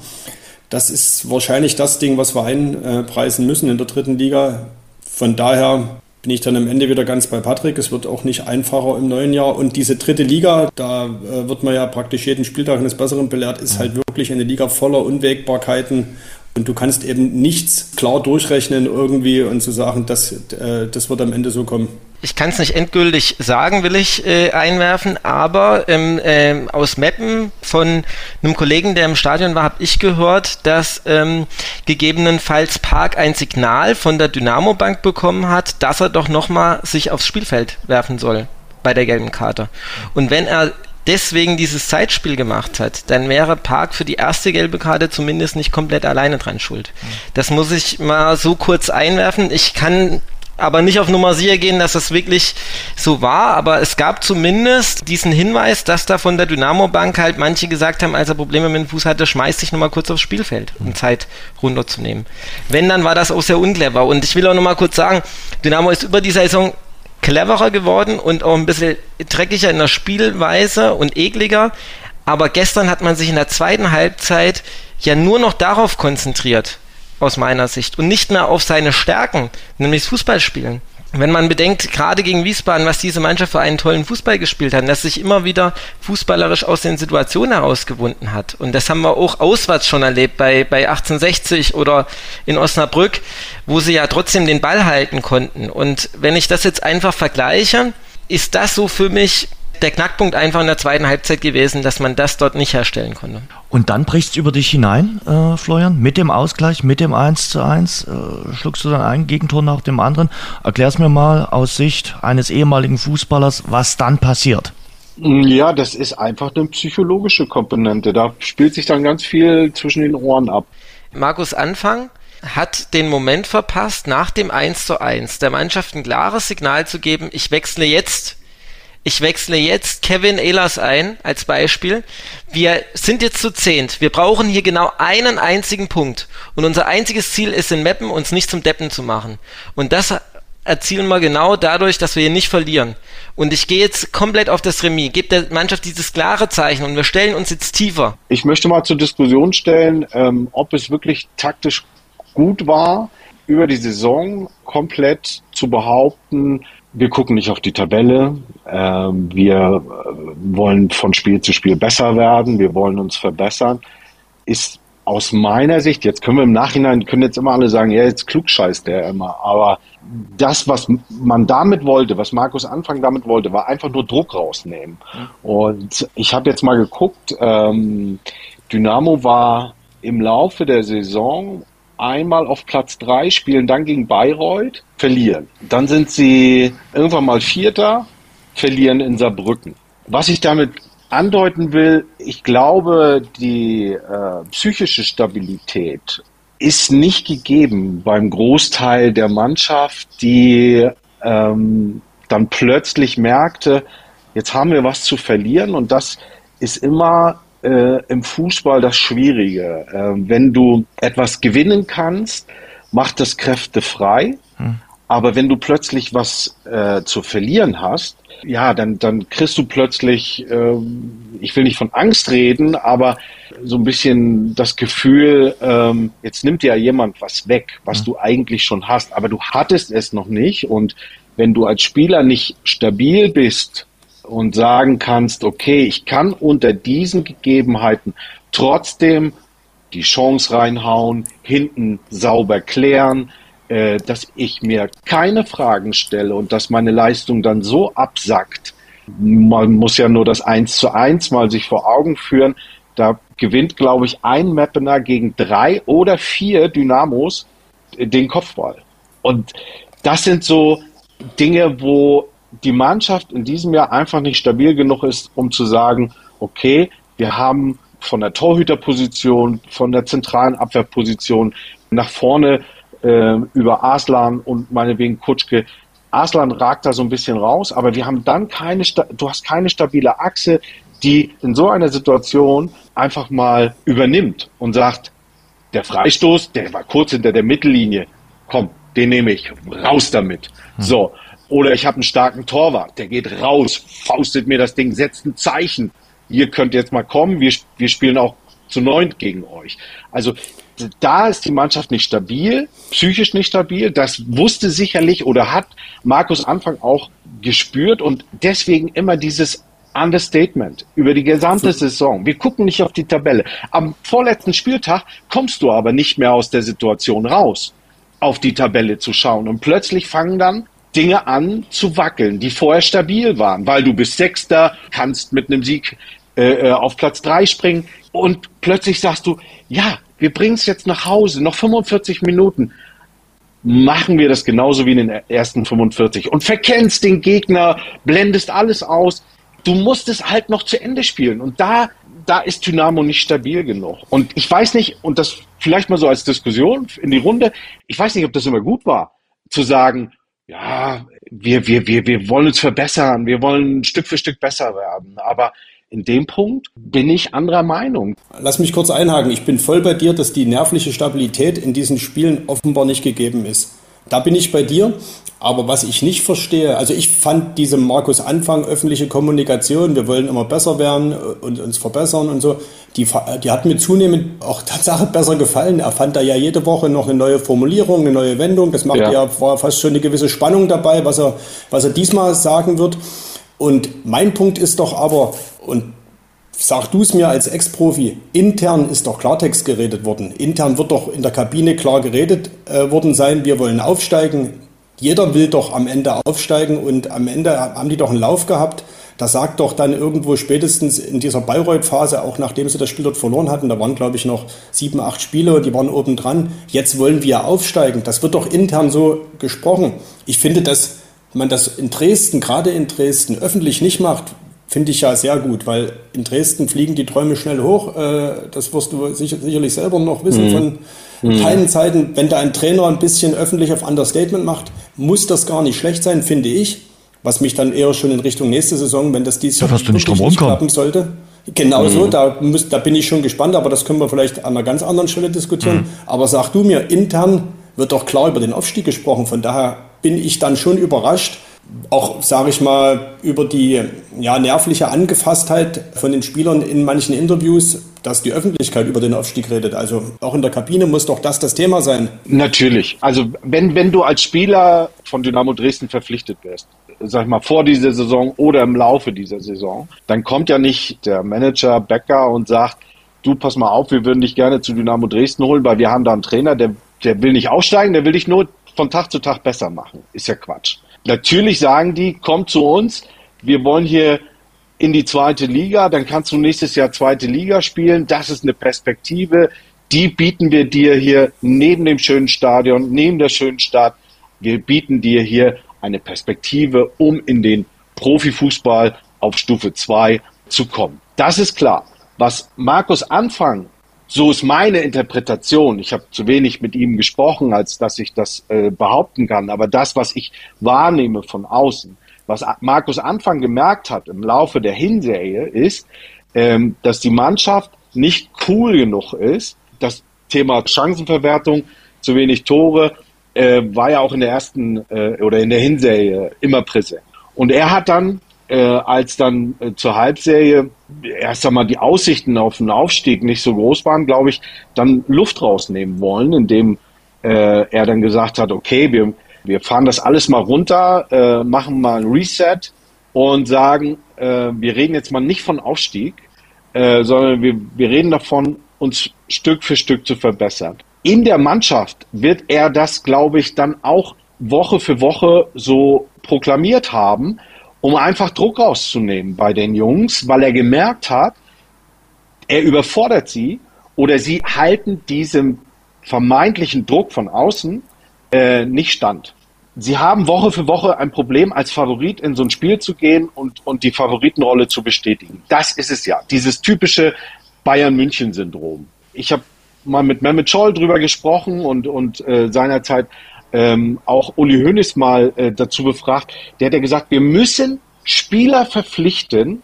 Das ist wahrscheinlich das Ding, was wir einpreisen müssen in der dritten Liga. Von daher bin ich dann am Ende wieder ganz bei Patrick. Es wird auch nicht einfacher im neuen Jahr. Und diese dritte Liga, da äh, wird man ja praktisch jeden Spieltag eines Besseren belehrt, ist halt wirklich eine Liga voller Unwägbarkeiten und du kannst eben nichts klar durchrechnen irgendwie und zu sagen, das, äh, das wird am Ende so kommen. Ich kann es nicht endgültig sagen, will ich äh, einwerfen, aber ähm, äh, aus Meppen von einem Kollegen, der im Stadion war, habe ich gehört, dass ähm, gegebenenfalls Park ein Signal von der Dynamo Bank bekommen hat, dass er doch nochmal sich aufs Spielfeld werfen soll bei der gelben Karte. Und wenn er deswegen dieses Zeitspiel gemacht hat, dann wäre Park für die erste gelbe Karte zumindest nicht komplett alleine dran schuld. Das muss ich mal so kurz einwerfen. Ich kann aber nicht auf Nummer sicher gehen, dass das wirklich so war, aber es gab zumindest diesen Hinweis, dass da von der Dynamo Bank halt manche gesagt haben, als er Probleme mit dem Fuß hatte, schmeiß dich nochmal kurz aufs Spielfeld, um Zeit runterzunehmen. Wenn, dann war das auch sehr unclever. Und ich will auch nochmal kurz sagen, Dynamo ist über die Saison cleverer geworden und auch ein bisschen dreckiger in der Spielweise und ekliger. Aber gestern hat man sich in der zweiten Halbzeit ja nur noch darauf konzentriert, aus meiner Sicht, und nicht mehr auf seine Stärken, nämlich Fußballspielen wenn man bedenkt, gerade gegen Wiesbaden, was diese Mannschaft für einen tollen Fußball gespielt hat, dass sich immer wieder fußballerisch aus den Situationen herausgewunden hat. Und das haben wir auch auswärts schon erlebt, bei, bei 1860 oder in Osnabrück, wo sie ja trotzdem den Ball halten konnten. Und wenn ich das jetzt einfach vergleiche, ist das so für mich der Knackpunkt einfach in der zweiten Halbzeit gewesen, dass man das dort nicht herstellen konnte. Und dann bricht es über dich hinein, äh, Florian, mit dem Ausgleich, mit dem 1 zu 1, äh, schluckst du dann ein Gegentor nach dem anderen. Erklär's mir mal aus Sicht eines ehemaligen Fußballers, was dann passiert. Ja, das ist einfach eine psychologische Komponente. Da spielt sich dann ganz viel zwischen den Ohren ab. Markus Anfang hat den Moment verpasst, nach dem 1 zu 1 der Mannschaft ein klares Signal zu geben, ich wechsle jetzt ich wechsle jetzt Kevin Ehlers ein als Beispiel. Wir sind jetzt zu zehnt. Wir brauchen hier genau einen einzigen Punkt. Und unser einziges Ziel ist in Mappen, uns nicht zum Deppen zu machen. Und das erzielen wir genau dadurch, dass wir hier nicht verlieren. Und ich gehe jetzt komplett auf das Remis, gebe der Mannschaft dieses klare Zeichen und wir stellen uns jetzt tiefer. Ich möchte mal zur Diskussion stellen, ähm, ob es wirklich taktisch gut war, über die Saison komplett zu behaupten, wir gucken nicht auf die Tabelle. Ähm, wir äh, wollen von Spiel zu Spiel besser werden. Wir wollen uns verbessern. Ist aus meiner Sicht, jetzt können wir im Nachhinein, können jetzt immer alle sagen, ja, jetzt klugscheißt der immer. Aber das, was man damit wollte, was Markus Anfang damit wollte, war einfach nur Druck rausnehmen. Und ich habe jetzt mal geguckt, ähm, Dynamo war im Laufe der Saison einmal auf Platz 3, spielen dann gegen Bayreuth, verlieren. Dann sind sie irgendwann mal Vierter, verlieren in Saarbrücken. Was ich damit andeuten will, ich glaube, die äh, psychische Stabilität ist nicht gegeben beim Großteil der Mannschaft, die ähm, dann plötzlich merkte, jetzt haben wir was zu verlieren und das ist immer äh, im Fußball das Schwierige. Äh, wenn du etwas gewinnen kannst, macht das Kräfte frei. Hm. Aber wenn du plötzlich was äh, zu verlieren hast, ja, dann, dann kriegst du plötzlich, äh, ich will nicht von Angst reden, aber so ein bisschen das Gefühl, ähm, jetzt nimmt dir ja jemand was weg, was mhm. du eigentlich schon hast, aber du hattest es noch nicht. Und wenn du als Spieler nicht stabil bist und sagen kannst, okay, ich kann unter diesen Gegebenheiten trotzdem die Chance reinhauen, hinten sauber klären, äh, dass ich mir keine Fragen stelle und dass meine Leistung dann so absackt. Man muss ja nur das Eins zu eins mal sich vor Augen führen. Da gewinnt, glaube ich, ein Mappener gegen drei oder vier Dynamos den Kopfball. Und das sind so Dinge, wo die Mannschaft in diesem Jahr einfach nicht stabil genug ist, um zu sagen, okay, wir haben von der Torhüterposition, von der zentralen Abwehrposition nach vorne äh, über Aslan und meinetwegen Kutschke. Aslan ragt da so ein bisschen raus, aber wir haben dann keine, du hast keine stabile Achse, die in so einer Situation einfach mal übernimmt und sagt, der Freistoß, der war kurz hinter der Mittellinie, komm, den nehme ich, raus damit. Hm. So. Oder ich habe einen starken Torwart, der geht raus, faustet mir das Ding, setzt ein Zeichen. Ihr könnt jetzt mal kommen, wir, wir spielen auch zu neunt gegen euch. Also da ist die Mannschaft nicht stabil, psychisch nicht stabil. Das wusste sicherlich oder hat Markus Anfang auch gespürt und deswegen immer dieses Understatement über die gesamte Saison. Wir gucken nicht auf die Tabelle. Am vorletzten Spieltag kommst du aber nicht mehr aus der Situation raus, auf die Tabelle zu schauen. Und plötzlich fangen dann Dinge an zu wackeln, die vorher stabil waren, weil du bist Sechster, kannst mit einem Sieg äh, äh auf Platz drei springen und plötzlich sagst du, ja, wir bringen es jetzt nach Hause, noch 45 Minuten. Machen wir das genauso wie in den ersten 45 und verkennst den Gegner, blendest alles aus. Du musst es halt noch zu Ende spielen und da, da ist Dynamo nicht stabil genug. Und ich weiß nicht, und das vielleicht mal so als Diskussion in die Runde, ich weiß nicht, ob das immer gut war, zu sagen, ja, wir, wir, wir, wir wollen uns verbessern, wir wollen Stück für Stück besser werden. Aber in dem Punkt bin ich anderer Meinung. Lass mich kurz einhaken. Ich bin voll bei dir, dass die nervliche Stabilität in diesen Spielen offenbar nicht gegeben ist. Da bin ich bei dir. Aber was ich nicht verstehe, also ich fand diese Markus Anfang öffentliche Kommunikation, wir wollen immer besser werden und uns verbessern und so, die, die hat mir zunehmend auch *laughs* Tatsache besser gefallen. Er fand da ja jede Woche noch eine neue Formulierung, eine neue Wendung. Das macht ja, ja war fast schon eine gewisse Spannung dabei, was er, was er diesmal sagen wird. Und mein Punkt ist doch aber, und sag du es mir als Ex-Profi, intern ist doch Klartext geredet worden. Intern wird doch in der Kabine klar geredet äh, worden sein, wir wollen aufsteigen. Jeder will doch am Ende aufsteigen und am Ende haben die doch einen Lauf gehabt. Da sagt doch dann irgendwo spätestens in dieser Bayreuth-Phase, auch nachdem sie das Spiel dort verloren hatten, da waren glaube ich noch sieben, acht Spiele, die waren oben dran. Jetzt wollen wir aufsteigen. Das wird doch intern so gesprochen. Ich finde, dass man das in Dresden, gerade in Dresden, öffentlich nicht macht, finde ich ja sehr gut, weil in Dresden fliegen die Träume schnell hoch. Äh, das wirst du sicherlich selber noch wissen mhm. von mhm. keinen Zeiten. Wenn da ein Trainer ein bisschen öffentlich auf Understatement macht, muss das gar nicht schlecht sein, finde ich. Was mich dann eher schon in Richtung nächste Saison, wenn das dieses Jahr ja, nicht, nicht klappen sollte. Genau so, mhm. da, muss, da bin ich schon gespannt, aber das können wir vielleicht an einer ganz anderen Stelle diskutieren. Mhm. Aber sag du mir, intern wird doch klar über den Aufstieg gesprochen. Von daher bin ich dann schon überrascht, auch, sage ich mal, über die ja, nervliche Angefasstheit von den Spielern in manchen Interviews, dass die Öffentlichkeit über den Aufstieg redet. Also auch in der Kabine muss doch das das Thema sein. Natürlich. Also wenn, wenn du als Spieler von Dynamo Dresden verpflichtet wirst, sag ich mal, vor dieser Saison oder im Laufe dieser Saison, dann kommt ja nicht der Manager Becker und sagt, du pass mal auf, wir würden dich gerne zu Dynamo Dresden holen, weil wir haben da einen Trainer, der, der will nicht aussteigen, der will dich nur von Tag zu Tag besser machen. Ist ja Quatsch. Natürlich sagen die, komm zu uns, wir wollen hier in die zweite Liga, dann kannst du nächstes Jahr zweite Liga spielen. Das ist eine Perspektive, die bieten wir dir hier neben dem schönen Stadion, neben der schönen Stadt. Wir bieten dir hier eine Perspektive, um in den Profifußball auf Stufe 2 zu kommen. Das ist klar. Was Markus Anfang so ist meine Interpretation. Ich habe zu wenig mit ihm gesprochen, als dass ich das äh, behaupten kann. Aber das, was ich wahrnehme von außen, was Markus Anfang gemerkt hat im Laufe der Hinserie, ist, ähm, dass die Mannschaft nicht cool genug ist. Das Thema Chancenverwertung, zu wenig Tore, äh, war ja auch in der ersten äh, oder in der Hinserie immer präsent. Und er hat dann äh, als dann äh, zur Halbserie erst einmal die Aussichten auf einen Aufstieg nicht so groß waren, glaube ich, dann Luft rausnehmen wollen, indem äh, er dann gesagt hat, okay, wir, wir fahren das alles mal runter, äh, machen mal ein Reset und sagen, äh, wir reden jetzt mal nicht von Aufstieg, äh, sondern wir, wir reden davon, uns Stück für Stück zu verbessern. In der Mannschaft wird er das, glaube ich, dann auch Woche für Woche so proklamiert haben, um einfach Druck rauszunehmen bei den Jungs, weil er gemerkt hat, er überfordert sie oder sie halten diesem vermeintlichen Druck von außen äh, nicht stand. Sie haben Woche für Woche ein Problem, als Favorit in so ein Spiel zu gehen und, und die Favoritenrolle zu bestätigen. Das ist es ja, dieses typische Bayern-München-Syndrom. Ich habe mal mit Mehmet Scholl drüber gesprochen und, und äh, seinerzeit ähm, auch Uli Hoeneß mal äh, dazu befragt. Der hat ja gesagt, wir müssen Spieler verpflichten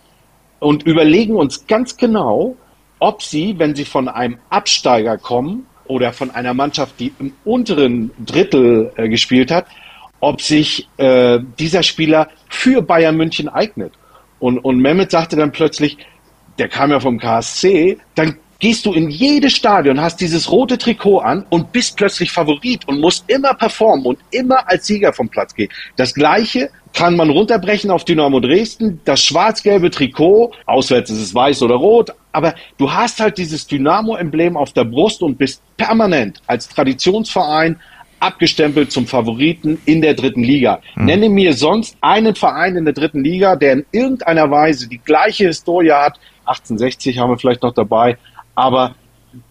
und überlegen uns ganz genau, ob sie, wenn sie von einem Absteiger kommen oder von einer Mannschaft, die im unteren Drittel äh, gespielt hat, ob sich äh, dieser Spieler für Bayern München eignet. Und, und Mehmet sagte dann plötzlich, der kam ja vom KSC, dann gehst du in jedes Stadion, hast dieses rote Trikot an und bist plötzlich Favorit und musst immer performen und immer als Sieger vom Platz gehen. Das Gleiche kann man runterbrechen auf Dynamo Dresden. Das schwarz-gelbe Trikot, auswärts ist es weiß oder rot, aber du hast halt dieses Dynamo-Emblem auf der Brust und bist permanent als Traditionsverein abgestempelt zum Favoriten in der dritten Liga. Mhm. Nenne mir sonst einen Verein in der dritten Liga, der in irgendeiner Weise die gleiche Historie hat. 1860 haben wir vielleicht noch dabei, aber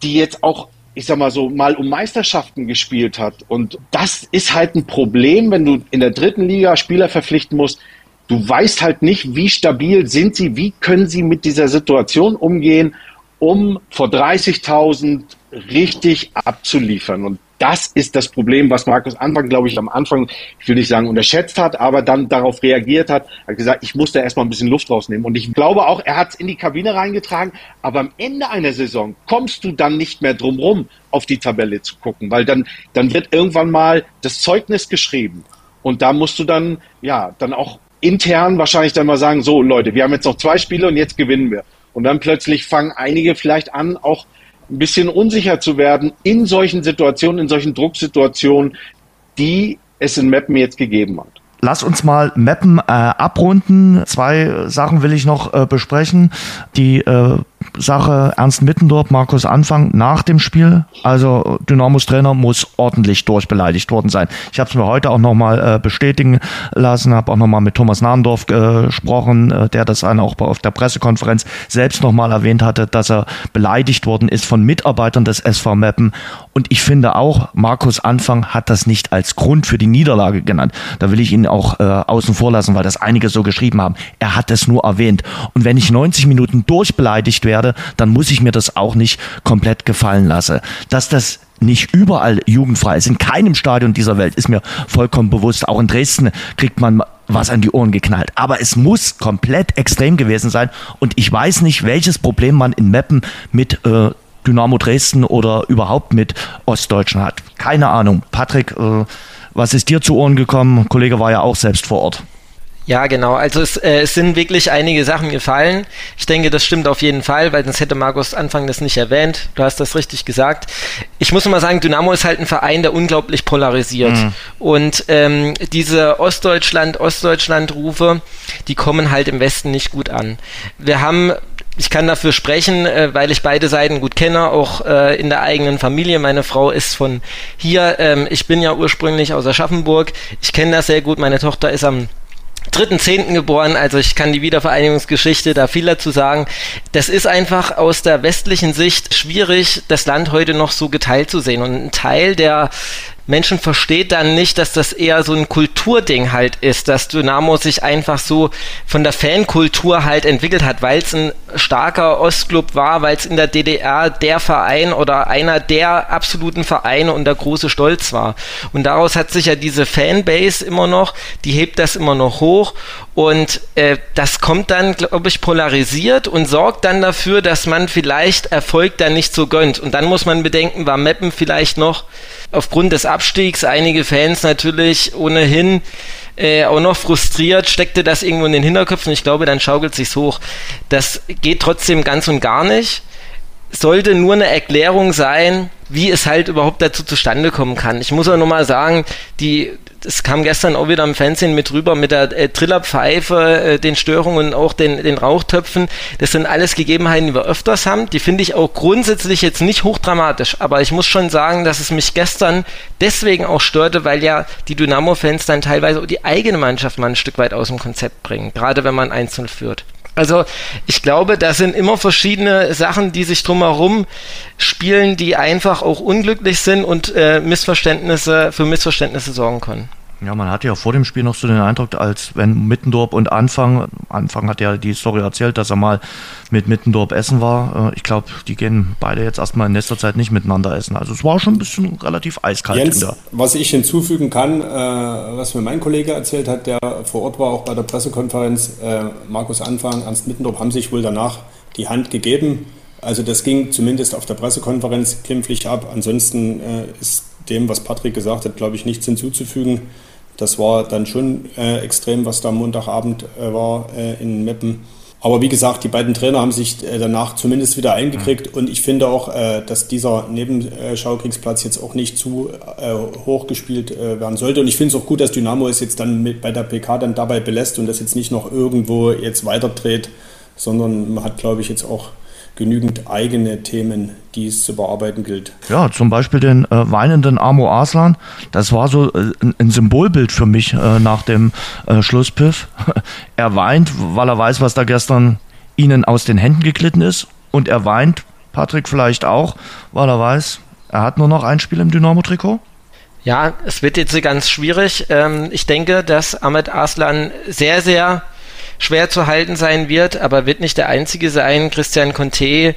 die jetzt auch, ich sag mal so, mal um Meisterschaften gespielt hat. Und das ist halt ein Problem, wenn du in der dritten Liga Spieler verpflichten musst. Du weißt halt nicht, wie stabil sind sie, wie können sie mit dieser Situation umgehen, um vor 30.000 richtig abzuliefern. Und das ist das Problem, was Markus Anfang, glaube ich, am Anfang, ich will nicht sagen unterschätzt hat, aber dann darauf reagiert hat, hat gesagt, ich muss da erstmal ein bisschen Luft rausnehmen. Und ich glaube auch, er hat es in die Kabine reingetragen, aber am Ende einer Saison kommst du dann nicht mehr drum rum, auf die Tabelle zu gucken, weil dann, dann wird irgendwann mal das Zeugnis geschrieben. Und da musst du dann, ja, dann auch intern wahrscheinlich dann mal sagen, so Leute, wir haben jetzt noch zwei Spiele und jetzt gewinnen wir. Und dann plötzlich fangen einige vielleicht an, auch ein bisschen unsicher zu werden in solchen Situationen, in solchen Drucksituationen, die es in Mappen jetzt gegeben hat. Lass uns mal Mappen äh, abrunden. Zwei Sachen will ich noch äh, besprechen. Die äh, Sache Ernst Mittendorf, Markus Anfang nach dem Spiel. Also Dynamos Trainer muss ordentlich durchbeleidigt worden sein. Ich habe es mir heute auch nochmal äh, bestätigen lassen, habe auch nochmal mit Thomas Nahndorf äh, gesprochen, äh, der das dann auch auf der Pressekonferenz selbst nochmal erwähnt hatte, dass er beleidigt worden ist von Mitarbeitern des SV Meppen. Und ich finde auch, Markus Anfang hat das nicht als Grund für die Niederlage genannt. Da will ich ihn auch äh, außen vor lassen, weil das einige so geschrieben haben. Er hat es nur erwähnt. Und wenn ich 90 Minuten durchbeleidigt werde, dann muss ich mir das auch nicht komplett gefallen lassen. Dass das nicht überall jugendfrei ist, in keinem Stadion dieser Welt, ist mir vollkommen bewusst. Auch in Dresden kriegt man was an die Ohren geknallt. Aber es muss komplett extrem gewesen sein. Und ich weiß nicht, welches Problem man in Meppen mit äh, Dynamo Dresden oder überhaupt mit Ostdeutschen hat. Keine Ahnung. Patrick, äh, was ist dir zu Ohren gekommen? Kollege war ja auch selbst vor Ort. Ja, genau. Also es, äh, es sind wirklich einige Sachen gefallen. Ich denke, das stimmt auf jeden Fall, weil sonst hätte Markus Anfang das nicht erwähnt. Du hast das richtig gesagt. Ich muss mal sagen, Dynamo ist halt ein Verein, der unglaublich polarisiert. Mhm. Und ähm, diese Ostdeutschland, Ostdeutschland-Rufe, die kommen halt im Westen nicht gut an. Wir haben ich kann dafür sprechen, äh, weil ich beide Seiten gut kenne, auch äh, in der eigenen Familie. Meine Frau ist von hier. Ähm, ich bin ja ursprünglich aus Aschaffenburg. Ich kenne das sehr gut. Meine Tochter ist am 3.10. geboren, also ich kann die Wiedervereinigungsgeschichte da viel dazu sagen. Das ist einfach aus der westlichen Sicht schwierig, das Land heute noch so geteilt zu sehen. Und ein Teil der Menschen versteht dann nicht, dass das eher so ein Kulturding halt ist, dass Dynamo sich einfach so von der Fankultur halt entwickelt hat, weil es ein starker Ostclub war, weil es in der DDR der Verein oder einer der absoluten Vereine und der große Stolz war. Und daraus hat sich ja diese Fanbase immer noch, die hebt das immer noch hoch und äh, das kommt dann, glaube ich, polarisiert und sorgt dann dafür, dass man vielleicht Erfolg dann nicht so gönnt. Und dann muss man bedenken, war Meppen vielleicht noch aufgrund des Abstiegs einige Fans natürlich ohnehin äh, auch noch frustriert, steckte das irgendwo in den Hinterköpfen. Ich glaube, dann schaukelt sich's hoch. Das geht trotzdem ganz und gar nicht. Sollte nur eine Erklärung sein, wie es halt überhaupt dazu zustande kommen kann. Ich muss auch nochmal sagen, die es kam gestern auch wieder im Fernsehen mit rüber mit der äh, Trillerpfeife, äh, den Störungen und auch den, den Rauchtöpfen. Das sind alles Gegebenheiten, die wir öfters haben. Die finde ich auch grundsätzlich jetzt nicht hochdramatisch. Aber ich muss schon sagen, dass es mich gestern deswegen auch störte, weil ja die Dynamo-Fans dann teilweise die eigene Mannschaft mal ein Stück weit aus dem Konzept bringen. Gerade wenn man einzeln führt. Also ich glaube, da sind immer verschiedene Sachen, die sich drumherum spielen, die einfach auch unglücklich sind und äh, Missverständnisse für Missverständnisse sorgen können. Ja, man hatte ja vor dem Spiel noch so den Eindruck, als wenn Mittendorp und Anfang, Anfang hat ja die Story erzählt, dass er mal mit Mittendorp essen war. Äh, ich glaube, die gehen beide jetzt erstmal in nächster Zeit nicht miteinander essen. Also es war schon ein bisschen relativ eiskalt. Jens, was ich hinzufügen kann, äh, was mir mein Kollege erzählt hat, der vor Ort war, auch bei der Pressekonferenz, äh, Markus Anfang, Ernst Mittendorp haben sich wohl danach die Hand gegeben. Also das ging zumindest auf der Pressekonferenz glimpflich ab. Ansonsten ist dem, was Patrick gesagt hat, glaube ich, nichts hinzuzufügen. Das war dann schon äh, extrem, was da Montagabend äh, war äh, in Meppen. Aber wie gesagt, die beiden Trainer haben sich äh, danach zumindest wieder eingekriegt mhm. und ich finde auch, äh, dass dieser Nebenschaukriegsplatz jetzt auch nicht zu äh, hoch gespielt werden sollte. Und ich finde es auch gut, dass Dynamo es jetzt dann mit bei der PK dann dabei belässt und das jetzt nicht noch irgendwo jetzt weiterdreht, sondern man hat, glaube ich, jetzt auch genügend eigene Themen, die es zu bearbeiten gilt. Ja, zum Beispiel den äh, weinenden Amo Aslan. Das war so äh, ein Symbolbild für mich äh, nach dem äh, Schlusspfiff. *laughs* er weint, weil er weiß, was da gestern ihnen aus den Händen geglitten ist. Und er weint, Patrick vielleicht auch, weil er weiß, er hat nur noch ein Spiel im Dynamo-Trikot. Ja, es wird jetzt ganz schwierig. Ähm, ich denke, dass Ahmed Aslan sehr, sehr schwer zu halten sein wird, aber wird nicht der einzige sein. Christian Conte,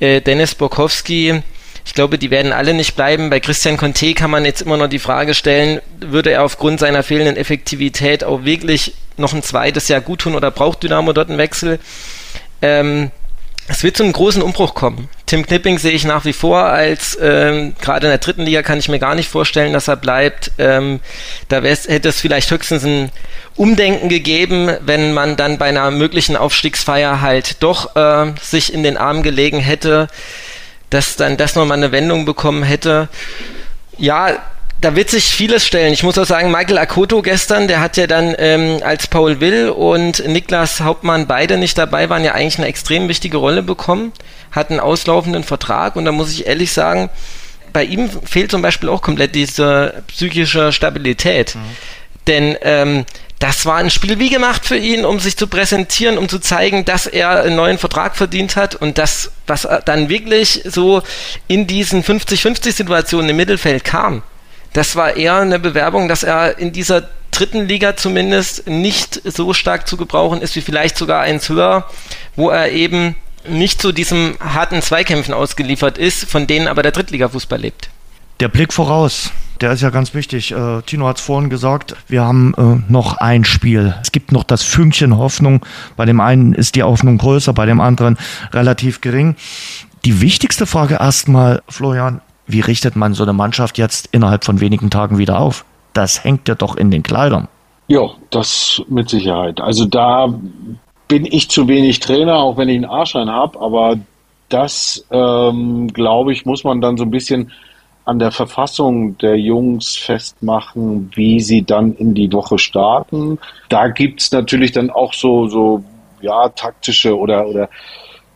äh, Dennis Borkowski, ich glaube, die werden alle nicht bleiben. Bei Christian Conte kann man jetzt immer noch die Frage stellen, würde er aufgrund seiner fehlenden Effektivität auch wirklich noch ein zweites Jahr gut tun oder braucht Dynamo dort einen Wechsel? Ähm, es wird zu einem großen Umbruch kommen. Tim Knipping sehe ich nach wie vor als, ähm, gerade in der dritten Liga kann ich mir gar nicht vorstellen, dass er bleibt. Ähm, da hätte es vielleicht höchstens ein Umdenken gegeben, wenn man dann bei einer möglichen Aufstiegsfeier halt doch äh, sich in den Arm gelegen hätte, dass dann das nochmal eine Wendung bekommen hätte. Ja, da wird sich vieles stellen. Ich muss auch sagen, Michael Akoto gestern, der hat ja dann ähm, als Paul Will und Niklas Hauptmann beide nicht dabei waren, ja eigentlich eine extrem wichtige Rolle bekommen, hat einen auslaufenden Vertrag und da muss ich ehrlich sagen, bei ihm fehlt zum Beispiel auch komplett diese psychische Stabilität. Mhm. Denn ähm, das war ein Spiel wie gemacht für ihn, um sich zu präsentieren, um zu zeigen, dass er einen neuen Vertrag verdient hat und das, was dann wirklich so in diesen 50-50-Situationen im Mittelfeld kam, das war eher eine Bewerbung, dass er in dieser dritten Liga zumindest nicht so stark zu gebrauchen ist, wie vielleicht sogar eins höher, wo er eben nicht zu diesem harten Zweikämpfen ausgeliefert ist, von denen aber der Drittliga-Fußball lebt. Der Blick voraus, der ist ja ganz wichtig. Äh, Tino hat es vorhin gesagt, wir haben äh, noch ein Spiel. Es gibt noch das Fünkchen Hoffnung. Bei dem einen ist die Hoffnung größer, bei dem anderen relativ gering. Die wichtigste Frage erstmal, Florian, wie richtet man so eine Mannschaft jetzt innerhalb von wenigen Tagen wieder auf? Das hängt ja doch in den Kleidern. Ja, das mit Sicherheit. Also da bin ich zu wenig Trainer, auch wenn ich einen A-Schein habe, aber das, ähm, glaube ich, muss man dann so ein bisschen an der Verfassung der Jungs festmachen, wie sie dann in die Woche starten. Da gibt es natürlich dann auch so, so ja, taktische oder, oder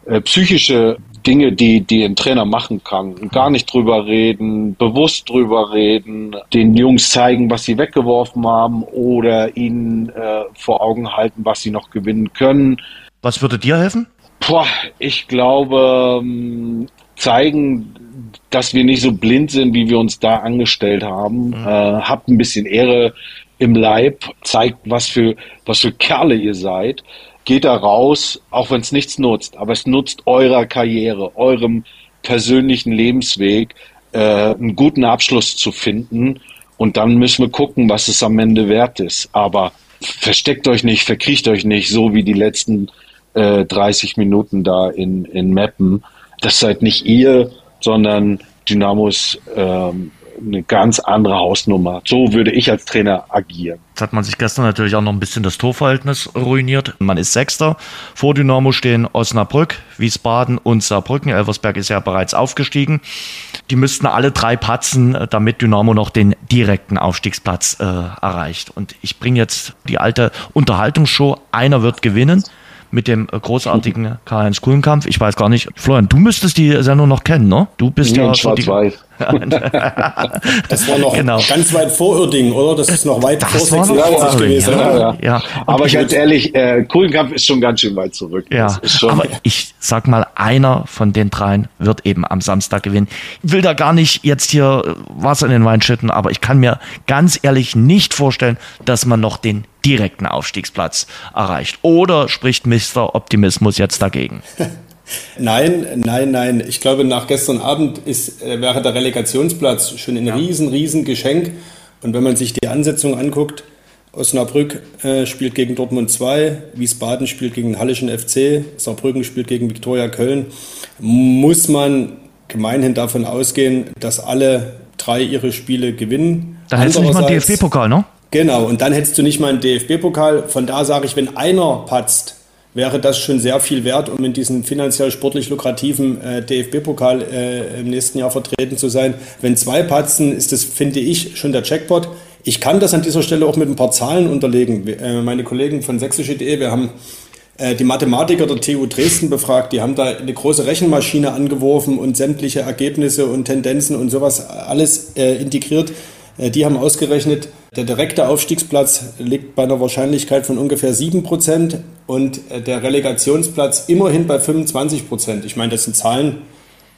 äh, psychische Dinge, die, die ein Trainer machen kann. Gar nicht drüber reden, bewusst drüber reden, den Jungs zeigen, was sie weggeworfen haben oder ihnen äh, vor Augen halten, was sie noch gewinnen können. Was würde dir helfen? Boah, ich glaube, ähm, zeigen, dass wir nicht so blind sind, wie wir uns da angestellt haben. Mhm. Äh, habt ein bisschen Ehre im Leib, zeigt, was für, was für Kerle ihr seid geht da raus, auch wenn es nichts nutzt, aber es nutzt eurer Karriere, eurem persönlichen Lebensweg, äh, einen guten Abschluss zu finden. Und dann müssen wir gucken, was es am Ende wert ist. Aber versteckt euch nicht, verkriecht euch nicht, so wie die letzten äh, 30 Minuten da in, in Meppen. Das seid nicht ihr, sondern Dynamos ähm, eine ganz andere Hausnummer. So würde ich als Trainer agieren. Jetzt hat man sich gestern natürlich auch noch ein bisschen das Torverhältnis ruiniert. Man ist Sechster. Vor Dynamo stehen Osnabrück, Wiesbaden und Saarbrücken. Elversberg ist ja bereits aufgestiegen. Die müssten alle drei patzen, damit Dynamo noch den direkten Aufstiegsplatz äh, erreicht. Und ich bringe jetzt die alte Unterhaltungsshow. Einer wird gewinnen mit dem großartigen *laughs* Karl-Heinz Kuhlenkampf. Ich weiß gar nicht, Florian, du müsstest die Sendung noch kennen, ne? Du bist ja, ja Schwarz-Weiß. *laughs* das war noch genau. ganz weit vor Uerdingen, oder? Das ist noch weit das vor 86 gewesen. Ja, ja. ja. Aber ganz ehrlich, äh, Kuhlenkampf ist schon ganz schön weit zurück. Ja, aber *laughs* ich sag mal, einer von den dreien wird eben am Samstag gewinnen. Ich will da gar nicht jetzt hier Wasser in den Wein schütten, aber ich kann mir ganz ehrlich nicht vorstellen, dass man noch den direkten Aufstiegsplatz erreicht. Oder spricht Mr. Optimismus jetzt dagegen? *laughs* Nein, nein, nein. Ich glaube, nach gestern Abend ist, äh, wäre der Relegationsplatz schon ein ja. riesen, riesen Geschenk. Und wenn man sich die Ansetzung anguckt, Osnabrück äh, spielt gegen Dortmund 2, Wiesbaden spielt gegen den Hallischen FC, Saarbrücken spielt gegen Viktoria Köln, muss man gemeinhin davon ausgehen, dass alle drei ihre Spiele gewinnen. Dann hättest du nicht mal einen DFB-Pokal, ne? Genau, und dann hättest du nicht mal einen DFB-Pokal. Von da sage ich, wenn einer patzt, wäre das schon sehr viel wert, um in diesem finanziell sportlich lukrativen äh, DFB-Pokal äh, im nächsten Jahr vertreten zu sein. Wenn zwei patzen, ist das, finde ich, schon der Jackpot. Ich kann das an dieser Stelle auch mit ein paar Zahlen unterlegen. Äh, meine Kollegen von sächsische.de, wir haben äh, die Mathematiker der TU Dresden befragt, die haben da eine große Rechenmaschine angeworfen und sämtliche Ergebnisse und Tendenzen und sowas alles äh, integriert. Äh, die haben ausgerechnet, der direkte Aufstiegsplatz liegt bei einer Wahrscheinlichkeit von ungefähr 7% und äh, der Relegationsplatz immerhin bei 25%. Ich meine, das sind Zahlen,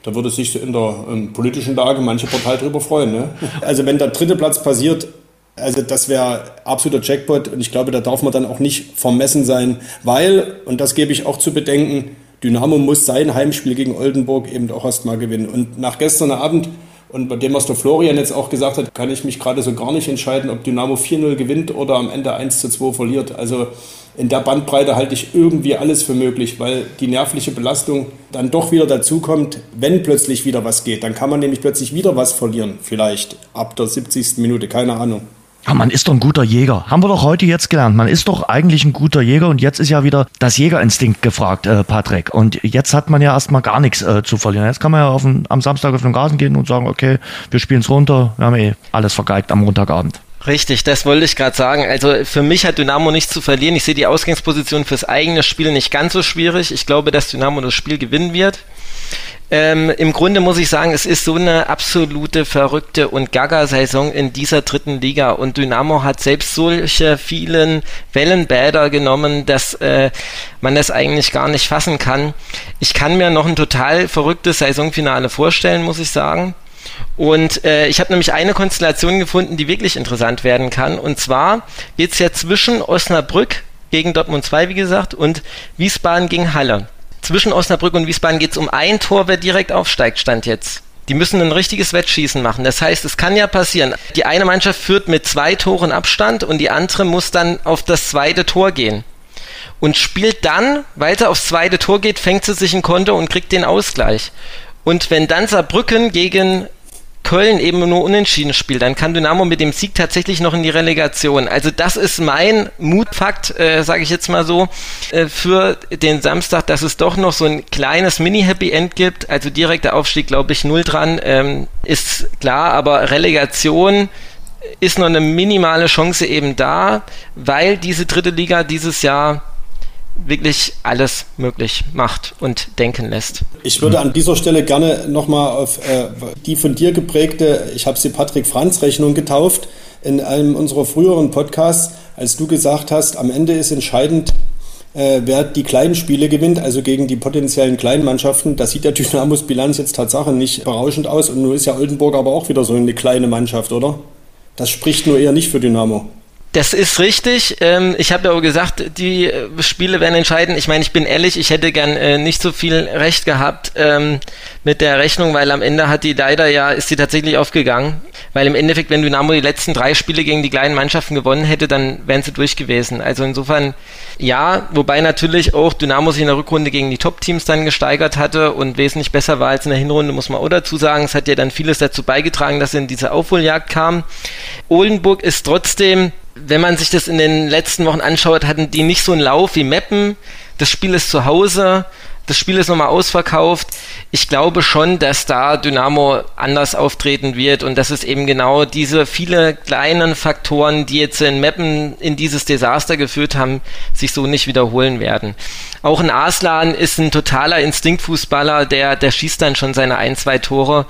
da würde sich in der ähm, politischen Lage manche Partei drüber freuen. Ne? *laughs* Also wenn der dritte Platz passiert, also das wäre absoluter Jackpot und ich glaube, da darf man dann auch nicht vermessen sein, weil, und das gebe ich auch zu bedenken, Dynamo muss sein Heimspiel gegen Oldenburg eben auch erstmal gewinnen. Und nach gestern Abend und bei dem, was der Florian jetzt auch gesagt hat, kann ich mich gerade so gar nicht entscheiden, ob Dynamo 4-0 gewinnt oder am Ende 1-2 verliert. Also in der Bandbreite halte ich irgendwie alles für möglich, weil die nervliche Belastung dann doch wieder dazukommt, wenn plötzlich wieder was geht. Dann kann man nämlich plötzlich wieder was verlieren, vielleicht ab der 70. Minute, keine Ahnung. Ja, man ist doch ein guter Jäger. Haben wir doch heute jetzt gelernt. Man ist doch eigentlich ein guter Jäger und jetzt ist ja wieder das Jägerinstinkt gefragt, äh, Patrick. Und jetzt hat man ja erstmal gar nichts äh, zu verlieren. Jetzt kann man ja auf den, am Samstag auf den Gasen gehen und sagen, okay, wir spielen es runter. Wir haben eh alles vergeigt am Montagabend. Richtig, das wollte ich gerade sagen. Also für mich hat Dynamo nichts zu verlieren. Ich sehe die Ausgangsposition fürs eigene Spiel nicht ganz so schwierig. Ich glaube, dass Dynamo das Spiel gewinnen wird. Ähm, Im Grunde muss ich sagen, es ist so eine absolute verrückte und Gaga-Saison in dieser dritten Liga und Dynamo hat selbst solche vielen Wellenbäder genommen, dass äh, man das eigentlich gar nicht fassen kann. Ich kann mir noch ein total verrücktes Saisonfinale vorstellen, muss ich sagen. Und äh, ich habe nämlich eine Konstellation gefunden, die wirklich interessant werden kann. Und zwar geht es ja zwischen Osnabrück gegen Dortmund 2, wie gesagt, und Wiesbaden gegen Halle zwischen Osnabrück und Wiesbaden geht es um ein Tor, wer direkt aufsteigt, stand jetzt. Die müssen ein richtiges Wettschießen machen. Das heißt, es kann ja passieren. Die eine Mannschaft führt mit zwei Toren Abstand und die andere muss dann auf das zweite Tor gehen. Und spielt dann, weiter aufs zweite Tor geht, fängt sie sich ein Konto und kriegt den Ausgleich. Und wenn dann Saarbrücken gegen Köln eben nur unentschieden spielt, dann kann Dynamo mit dem Sieg tatsächlich noch in die Relegation. Also das ist mein Mutfakt, äh, sage ich jetzt mal so, äh, für den Samstag, dass es doch noch so ein kleines Mini-Happy End gibt. Also direkter Aufstieg, glaube ich, null dran, ähm, ist klar, aber Relegation ist noch eine minimale Chance eben da, weil diese dritte Liga dieses Jahr wirklich alles möglich macht und denken lässt. Ich würde an dieser Stelle gerne nochmal auf äh, die von dir geprägte, ich habe sie Patrick Franz Rechnung getauft, in einem unserer früheren Podcasts, als du gesagt hast, am Ende ist entscheidend, äh, wer die kleinen Spiele gewinnt, also gegen die potenziellen kleinen Mannschaften. Da sieht der Dynamos Bilanz jetzt Tatsache nicht berauschend aus und nun ist ja Oldenburg aber auch wieder so eine kleine Mannschaft, oder? Das spricht nur eher nicht für Dynamo. Das ist richtig. Ähm, ich habe ja auch gesagt, die äh, Spiele werden entscheiden. Ich meine, ich bin ehrlich, ich hätte gern äh, nicht so viel Recht gehabt ähm, mit der Rechnung, weil am Ende hat die leider ja, ist die tatsächlich aufgegangen. Weil im Endeffekt, wenn Dynamo die letzten drei Spiele gegen die kleinen Mannschaften gewonnen hätte, dann wären sie durch gewesen. Also insofern ja, wobei natürlich auch Dynamo sich in der Rückrunde gegen die Top-Teams dann gesteigert hatte und wesentlich besser war als in der Hinrunde, muss man auch dazu sagen. Es hat ja dann vieles dazu beigetragen, dass sie in diese Aufholjagd kam. Oldenburg ist trotzdem wenn man sich das in den letzten Wochen anschaut, hatten die nicht so einen Lauf wie Meppen. Das Spiel ist zu Hause, das Spiel ist nochmal ausverkauft. Ich glaube schon, dass da Dynamo anders auftreten wird und dass es eben genau diese viele kleinen Faktoren, die jetzt in Meppen in dieses Desaster geführt haben, sich so nicht wiederholen werden. Auch ein Arslan ist ein totaler Instinktfußballer, der, der schießt dann schon seine ein, zwei Tore.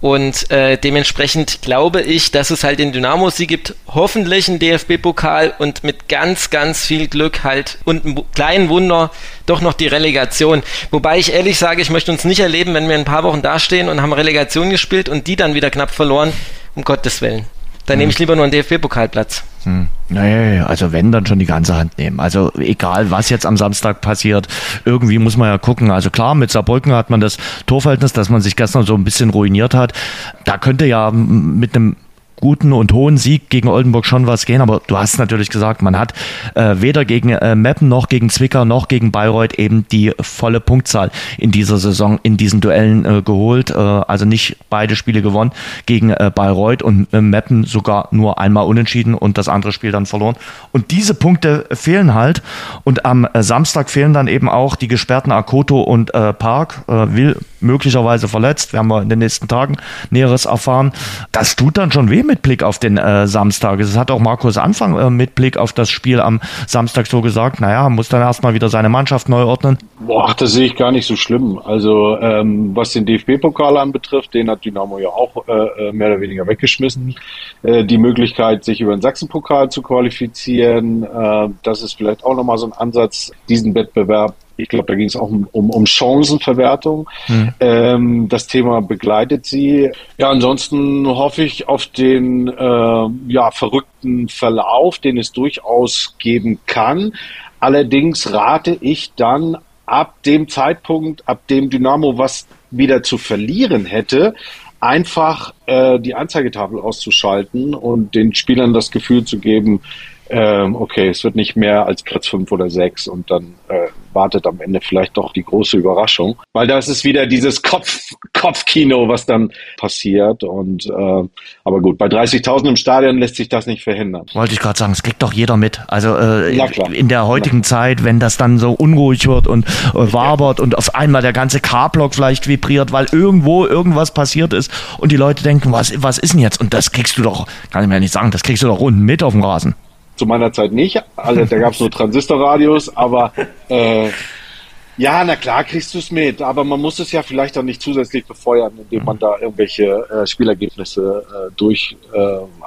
Und äh, dementsprechend glaube ich, dass es halt den Dynamo-Sieg gibt, hoffentlich einen DFB-Pokal und mit ganz, ganz viel Glück halt und einem kleinen Wunder doch noch die Relegation. Wobei ich ehrlich sage, ich möchte uns nicht erleben, wenn wir in ein paar Wochen dastehen und haben Relegation gespielt und die dann wieder knapp verloren, um Gottes Willen. Dann hm. nehme ich lieber nur einen DFB-Pokalplatz. Hm. Nee, also wenn, dann schon die ganze Hand nehmen. Also egal, was jetzt am Samstag passiert, irgendwie muss man ja gucken. Also klar, mit Saarbrücken hat man das Torverhältnis, dass man sich gestern so ein bisschen ruiniert hat. Da könnte ja mit einem guten und hohen Sieg gegen Oldenburg schon was gehen, aber du hast natürlich gesagt, man hat äh, weder gegen äh, Meppen noch gegen Zwickau noch gegen Bayreuth eben die volle Punktzahl in dieser Saison in diesen Duellen äh, geholt. Äh, also nicht beide Spiele gewonnen gegen äh, Bayreuth und äh, Meppen sogar nur einmal unentschieden und das andere Spiel dann verloren. Und diese Punkte fehlen halt und am Samstag fehlen dann eben auch die gesperrten Akoto und Park, will möglicherweise verletzt, werden wir in den nächsten Tagen Näheres erfahren. Das tut dann schon weh mit Blick auf den äh, Samstag. Es hat auch Markus Anfang äh, mit Blick auf das Spiel am Samstag so gesagt, naja, muss dann erstmal wieder seine Mannschaft neu ordnen. Boah, das sehe ich gar nicht so schlimm. Also ähm, was den DFB-Pokal anbetrifft, den hat Dynamo ja auch äh, äh, mehr oder weniger weggeschmissen. Äh, die Möglichkeit, sich über den Sachsenpokal zu qualifizieren, äh, das ist vielleicht auch nochmal so ein Ansatz, diesen Wettbewerb ich glaube, da ging es auch um, um, um Chancenverwertung. Mhm. Ähm, das Thema begleitet sie. Ja, ansonsten hoffe ich auf den äh, ja, verrückten Verlauf, den es durchaus geben kann. Allerdings rate ich dann ab dem Zeitpunkt, ab dem Dynamo was wieder zu verlieren hätte, einfach äh, die Anzeigetafel auszuschalten und den Spielern das Gefühl zu geben, ähm, okay, es wird nicht mehr als Platz fünf oder sechs und dann äh, wartet am Ende vielleicht doch die große Überraschung. Weil das ist wieder dieses Kopf, Kopfkino, was dann passiert. Und äh, aber gut, bei 30.000 im Stadion lässt sich das nicht verhindern. Wollte ich gerade sagen, es kriegt doch jeder mit. Also äh, in der heutigen Zeit, wenn das dann so unruhig wird und äh, wabert und auf einmal der ganze K-Block vielleicht vibriert, weil irgendwo irgendwas passiert ist und die Leute denken, was, was ist denn jetzt? Und das kriegst du doch, kann ich mir nicht sagen, das kriegst du doch unten mit auf dem Rasen zu meiner Zeit nicht. Also, da gab es nur Transistorradios, aber äh, ja, na klar kriegst du es mit, aber man muss es ja vielleicht auch nicht zusätzlich befeuern, indem man da irgendwelche äh, Spielergebnisse äh, durch. Äh,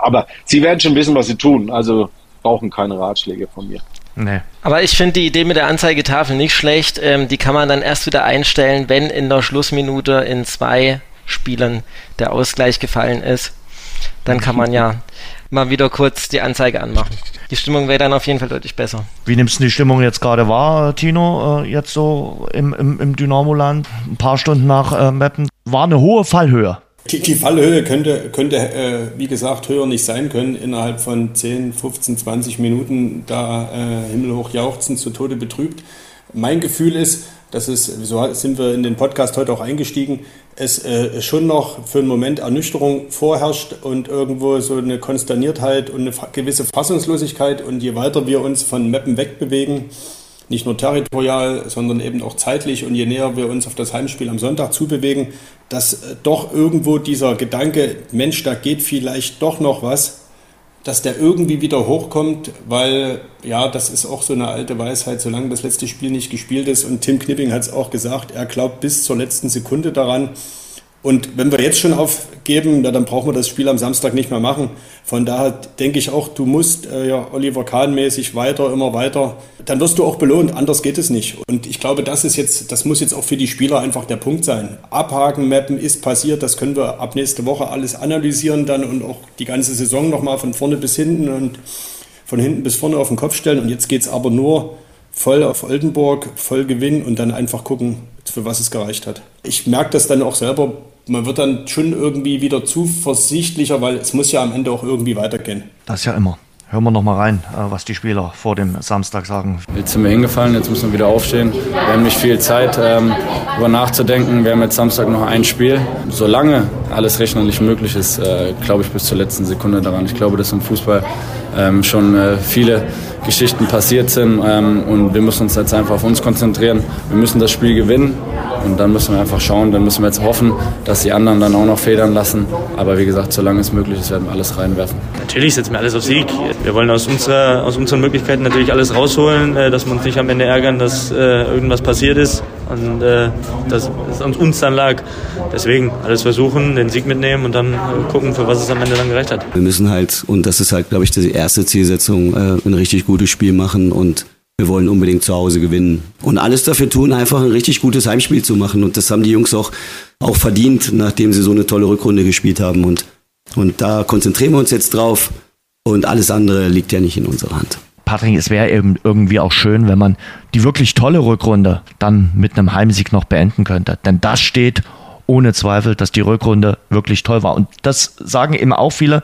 aber sie werden schon wissen, was sie tun. Also brauchen keine Ratschläge von mir. Nee. Aber ich finde die Idee mit der Anzeigetafel nicht schlecht. Ähm, die kann man dann erst wieder einstellen, wenn in der Schlussminute in zwei Spielen der Ausgleich gefallen ist. Dann kann man ja mal wieder kurz die Anzeige anmachen. Die Stimmung wäre dann auf jeden Fall deutlich besser. Wie nimmst du die Stimmung jetzt gerade wahr, Tino, äh, jetzt so im, im, im Dynamo-Land? Ein paar Stunden nach äh, Meppen. War eine hohe Fallhöhe. Die, die Fallhöhe könnte, könnte äh, wie gesagt, höher nicht sein können. Innerhalb von 10, 15, 20 Minuten da äh, himmelhoch jauchzen, zu Tode betrübt. Mein Gefühl ist, dass es, so sind wir in den Podcast heute auch eingestiegen, es äh, schon noch für einen Moment Ernüchterung vorherrscht und irgendwo so eine Konsterniertheit und eine gewisse Fassungslosigkeit. Und je weiter wir uns von Mappen wegbewegen, nicht nur territorial, sondern eben auch zeitlich und je näher wir uns auf das Heimspiel am Sonntag zubewegen, dass äh, doch irgendwo dieser Gedanke, Mensch, da geht vielleicht doch noch was, dass der irgendwie wieder hochkommt, weil ja, das ist auch so eine alte Weisheit, solange das letzte Spiel nicht gespielt ist. Und Tim Knipping hat es auch gesagt, er glaubt bis zur letzten Sekunde daran. Und wenn wir jetzt schon aufgeben, na, dann brauchen wir das Spiel am Samstag nicht mehr machen. Von daher denke ich auch, du musst äh, ja Oliver Kahn-mäßig weiter, immer weiter. Dann wirst du auch belohnt, anders geht es nicht. Und ich glaube, das ist jetzt, das muss jetzt auch für die Spieler einfach der Punkt sein. Abhaken, mappen ist passiert, das können wir ab nächste Woche alles analysieren dann und auch die ganze Saison nochmal von vorne bis hinten und von hinten bis vorne auf den Kopf stellen. Und jetzt geht es aber nur voll auf Oldenburg, voll gewinnen und dann einfach gucken, für was es gereicht hat. Ich merke das dann auch selber man wird dann schon irgendwie wieder zuversichtlicher, weil es muss ja am Ende auch irgendwie weitergehen. Das ja immer. Hören wir noch mal rein, äh, was die Spieler vor dem Samstag sagen. Jetzt sind wir hingefallen, jetzt müssen wir wieder aufstehen. Wir haben nicht viel Zeit, ähm, über nachzudenken. Wir haben jetzt Samstag noch ein Spiel. Solange alles rechnerisch möglich ist, äh, glaube ich bis zur letzten Sekunde daran. Ich glaube, dass im Fußball ähm, schon äh, viele Geschichten passiert sind ähm, und wir müssen uns jetzt einfach auf uns konzentrieren. Wir müssen das Spiel gewinnen und dann müssen wir einfach schauen, dann müssen wir jetzt hoffen, dass die anderen dann auch noch federn lassen. Aber wie gesagt, solange es möglich ist, werden wir alles reinwerfen. Natürlich setzen wir alles auf Sieg. Wir wollen aus, unserer, aus unseren Möglichkeiten natürlich alles rausholen, äh, dass wir uns nicht am Ende ärgern, dass äh, irgendwas passiert ist. und äh, dass es an uns dann lag. Deswegen alles versuchen, den Sieg mitnehmen und dann gucken, für was es am Ende dann gerecht hat. Wir müssen halt, und das ist halt, glaube ich, die erste Zielsetzung, äh, ein richtig gutes Spiel machen und wir wollen unbedingt zu Hause gewinnen. Und alles dafür tun, einfach ein richtig gutes Heimspiel zu machen. Und das haben die Jungs auch, auch verdient, nachdem sie so eine tolle Rückrunde gespielt haben. Und, und da konzentrieren wir uns jetzt drauf. Und alles andere liegt ja nicht in unserer Hand. Patrick, es wäre eben irgendwie auch schön, wenn man die wirklich tolle Rückrunde dann mit einem Heimsieg noch beenden könnte. Denn das steht ohne Zweifel, dass die Rückrunde wirklich toll war. Und das sagen eben auch viele.